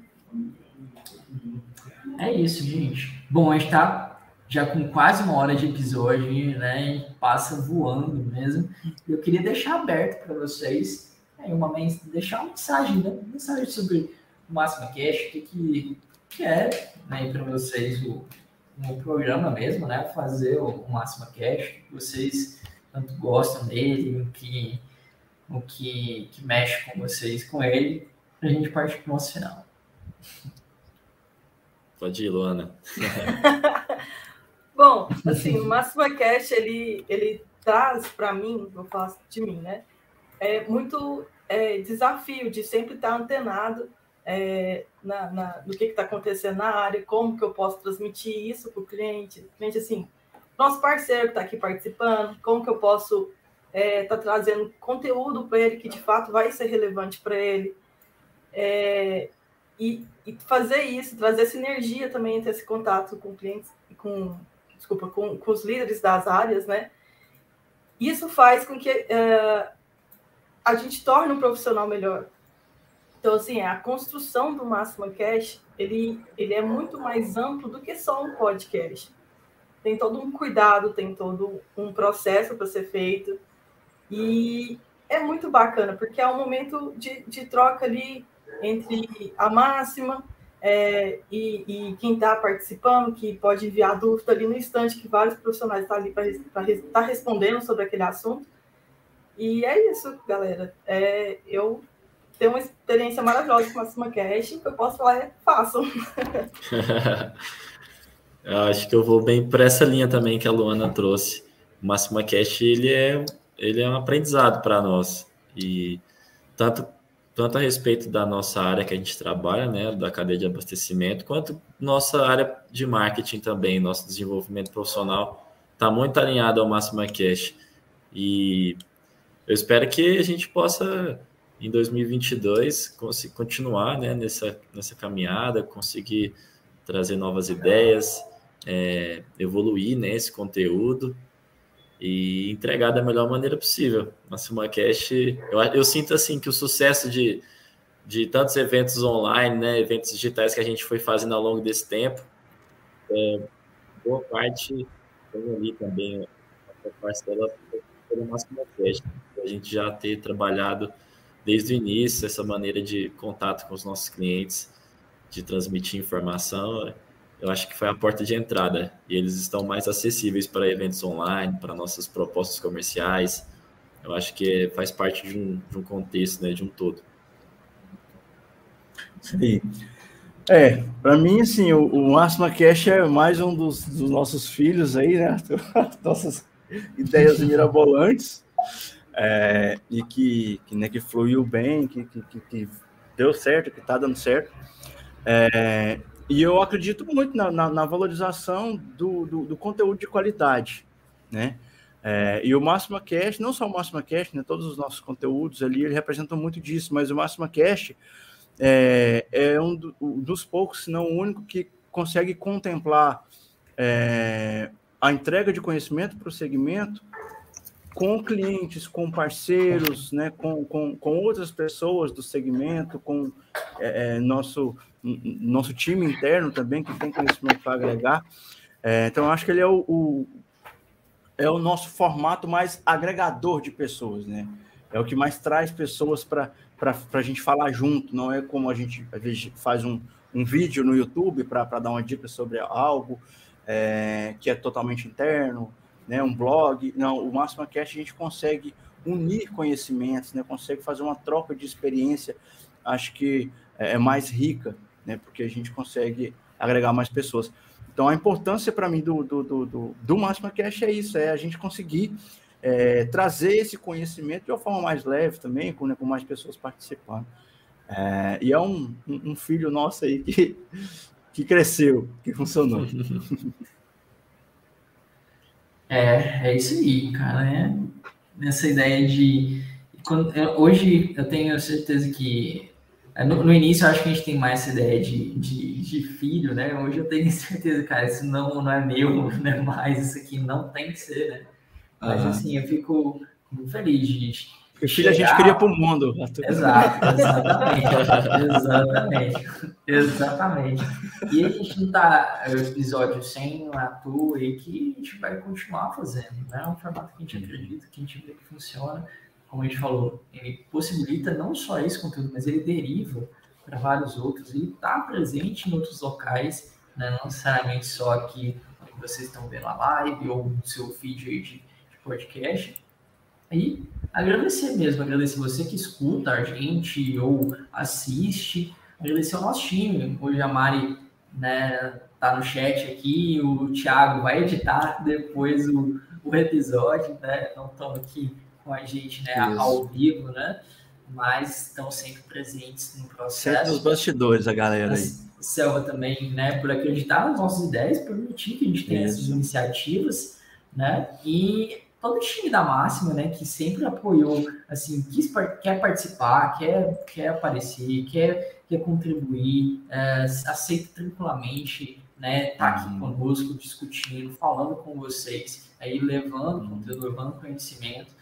É isso, gente. Bom, a gente está já com quase uma hora de episódio, né? Passa voando mesmo. Eu queria deixar aberto para vocês é, uma deixar uma mensagem, né? Uma mensagem sobre o Máxima Cash, o que, que, que é né, para vocês o, o programa mesmo, né? Fazer o, o Máxima Cash, que vocês tanto gostam dele, o que, o que, que mexe com vocês, com ele, para a gente partir para o nosso final. Pode ir, Luana. Bom, assim, o Máxima Cash, ele, ele traz para mim, vou falar de mim, né? É muito é, desafio de sempre estar antenado é, na, na, no que está acontecendo na área, como que eu posso transmitir isso para o cliente. Cliente, assim, nosso parceiro que está aqui participando, como que eu posso estar é, tá trazendo conteúdo para ele que de fato vai ser relevante para ele. É, e, e, fazer isso, trazer sinergia também entre esse contato com clientes com desculpa, com, com os líderes das áreas, né? Isso faz com que uh, a gente torne um profissional melhor. Então, assim, a construção do Máxima Cash, ele, ele é muito mais amplo do que só um podcast. Tem todo um cuidado, tem todo um processo para ser feito. E é muito bacana, porque é um momento de, de troca ali entre a máxima É, e, e, quem está participando, que pode enviar dúvida ali no instante, que vários profissionais estão tá ali para estar tá respondendo sobre aquele assunto. E é isso, galera. É, eu tenho uma experiência maravilhosa com a SumaCast, que eu posso falar é façam. eu acho que eu vou bem por essa linha também que a Luana trouxe. O Máxima Cash, ele é, ele é um aprendizado para nós. E tanto tanto a respeito da nossa área que a gente trabalha, né, da cadeia de abastecimento, quanto nossa área de marketing também, nosso desenvolvimento profissional está muito alinhado ao Máxima Cash. E eu espero que a gente possa, em 2022, continuar né, nessa, nessa caminhada, conseguir trazer novas ideias, é, evoluir né, conteúdo e entregar da melhor maneira possível. Na Cash, eu, eu sinto assim que o sucesso de, de tantos eventos online, né, eventos digitais que a gente foi fazendo ao longo desse tempo, é, boa parte tem ali também a parcela pelo Máxima Cash. A gente já ter trabalhado desde o início essa maneira de contato com os nossos clientes, de transmitir informação eu acho que foi a porta de entrada. E eles estão mais acessíveis para eventos online, para nossas propostas comerciais. Eu acho que faz parte de um, de um contexto, né, de um todo. Sim. É, para mim, assim, o, o Máxima Cash é mais um dos, dos nossos filhos aí, né? Nossas ideias mirabolantes. É, e que, que, né, que fluiu bem, que, que, que deu certo, que está dando certo. É, e eu acredito muito na, na, na valorização do, do, do, conteúdo de qualidade, né? É, e o Máxima Cash, não só o Máxima Cash, né? Todos os nossos conteúdos ali, ele representam muito disso, mas o Máxima Cash é, é um do, dos poucos, se não o único, que consegue contemplar é, a entrega de conhecimento para o segmento com clientes, com parceiros, né, com, com, com outras pessoas do segmento, com é, é nosso, nosso time interno também, que tem conhecimento para agregar. É, então, acho que ele é o, o, é o nosso formato mais agregador de pessoas, né? É o que mais traz pessoas para a gente falar junto, não é como a gente às vezes faz um, um vídeo no YouTube para dar uma dica sobre algo é, que é totalmente interno, né, um blog. Não, o Máxima Cast a gente consegue unir conhecimentos, né, consegue fazer uma troca de experiência, acho que é, é mais rica, né, porque a gente consegue agregar mais pessoas. Então, a importância para mim do, do, do, do, do Máxima Cast é isso, é a gente conseguir é, trazer esse conhecimento de uma forma mais leve também, com, né, com mais pessoas participando. É, e é um, um, filho nosso aí que, que cresceu, que funcionou. É, é isso aí, cara. É nessa ideia de. Quando, eu, hoje eu tenho certeza que. É, no, no, início eu acho que a gente tem mais essa ideia de, de, de, filho, né? Hoje eu tenho certeza, cara, isso não, não é meu, não é mais, isso aqui não tem que ser, né? Mas uhum. assim, eu fico muito feliz de o filho a gente queria para o mundo. Exato, exatamente. exatamente. Exatamente. E a gente não está o episódio sem a toa e que a gente vai continuar fazendo. Né? É um formato que a gente acredita, que a gente vê que funciona. Como a gente falou, ele possibilita não só esse conteúdo, mas ele deriva para vários outros. Ele está presente em outros locais, né? não necessariamente só aqui que vocês estão vendo a live ou no seu feed de podcast. E agradecer mesmo, agradecer você que escuta a gente ou assiste, agradecer ao nosso time. Hoje a Mari né, tá no chat aqui, o Thiago vai editar depois o, o episódio, né? Não estão aqui com a gente né, ao vivo, né? Mas estão sempre presentes no processo. Sempre os bastidores, a galera aí. Selva também, né, por acreditar nas nossas ideias, permitir que a gente tenha Isso. essas iniciativas, né? E todo o time da Máxima, né, que sempre apoiou, assim, quis, quer participar, quer, quer aparecer, quer, quer contribuir, é, aceita tranquilamente, né, tá aqui uhum. conosco, discutindo, falando com vocês, aí levando conteúdo, levando conhecimento.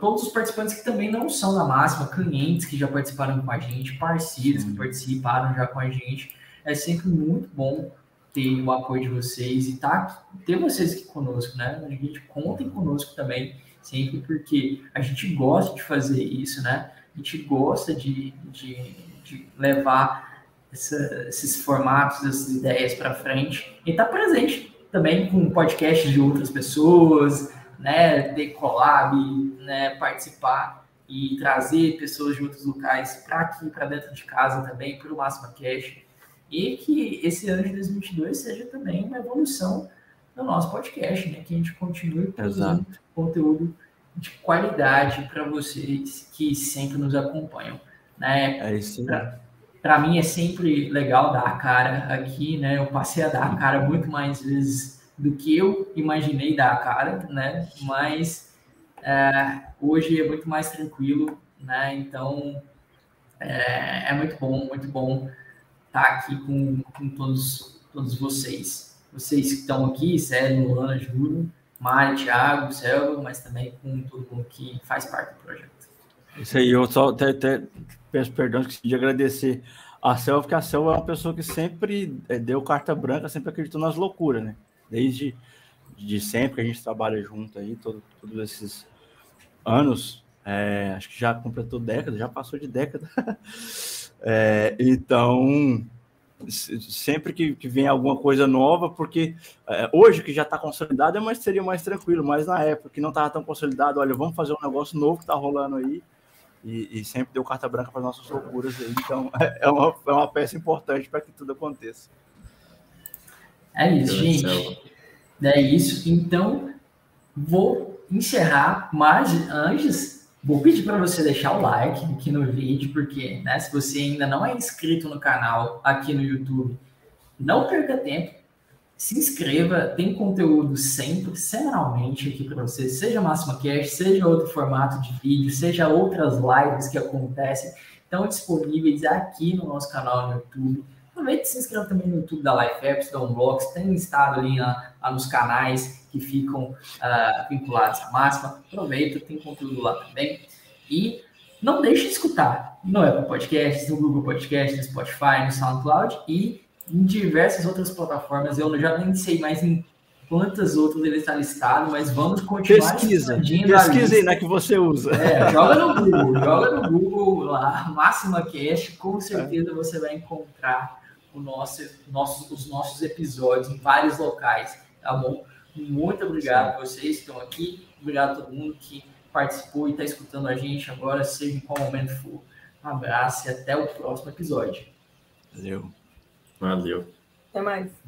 Todos os participantes que também não são da Máxima, clientes que já participaram com a gente, parceiros que participaram já com a gente, é sempre muito bom ter o apoio de vocês e tá, ter vocês aqui conosco, né? A gente contem conosco também, sempre, porque a gente gosta de fazer isso, né? A gente gosta de, de, de levar essa, esses formatos, essas ideias para frente e tá presente também com podcasts de outras pessoas, né, de collab, né, participar e trazer pessoas de outros locais para aqui, para dentro de casa também, para o Máxima Cash. E que esse ano de 2022 seja também uma evolução no nosso podcast, né? Que a gente continue produzindo conteúdo de qualidade para vocês que sempre nos acompanham. Né? É isso. Para mim é sempre legal dar a cara aqui, né? Eu passei a dar a cara muito mais vezes do que eu imaginei dar a cara, né? Mas é, hoje é muito mais tranquilo, né? Então é, é muito bom, muito bom estar tá aqui com, com todos, todos vocês. Vocês que estão aqui, Célio, Luana, Júlio, Mari, Thiago, Selva, mas também com todo mundo que faz parte do projeto. Isso aí, eu só até, até peço perdão de agradecer a Selva, porque a Selva é uma pessoa que sempre é, deu carta branca, sempre acreditou nas loucuras, né? Desde de sempre que a gente trabalha junto aí, todo, todos esses anos, é, acho que já completou década, já passou de década. é, então, sempre que, que, vem alguma coisa nova, porque é, hoje que já está consolidado, é mais, seria mais tranquilo, mas na época que não estava tão consolidado, olha, vamos fazer um negócio novo que está rolando aí, e, e, sempre deu carta branca para nossas loucuras aí, então é uma, é uma peça importante para que tudo aconteça. É isso, gente. É isso. Então, vou encerrar, mas antes, vou pedir para você deixar o like aqui no vídeo, porque né, se você ainda não é inscrito no canal aqui no YouTube, não perca tempo, se inscreva, tem conteúdo sempre, semanalmente aqui para você, seja Máxima Cast, seja outro formato de vídeo, seja outras lives que acontecem, estão disponíveis aqui no nosso canal no YouTube. Aproveite e se inscreva também no YouTube da Life Apps, da Unbox, tem estado ali na, nos canais que ficam uh, vinculados à máxima. Aproveita, tem conteúdo lá também. E não deixe de escutar no Apple Podcasts, no Google Podcasts, no Spotify, no SoundCloud e em diversas outras plataformas. Eu já nem sei mais em quantas outras ele está listado, mas vamos continuar Pesquisa, pesquisa aí na que você usa. É, joga no Google, joga no Google lá, Máxima Cash, com certeza você vai encontrar nosso, nosso, os nossos episódios em vários locais, tá bom? Muito obrigado a vocês que estão aqui, obrigado a todo mundo que participou e está escutando a gente agora, seja em qual momento for. Um abraço e até o próximo episódio. Valeu. Valeu. Até mais.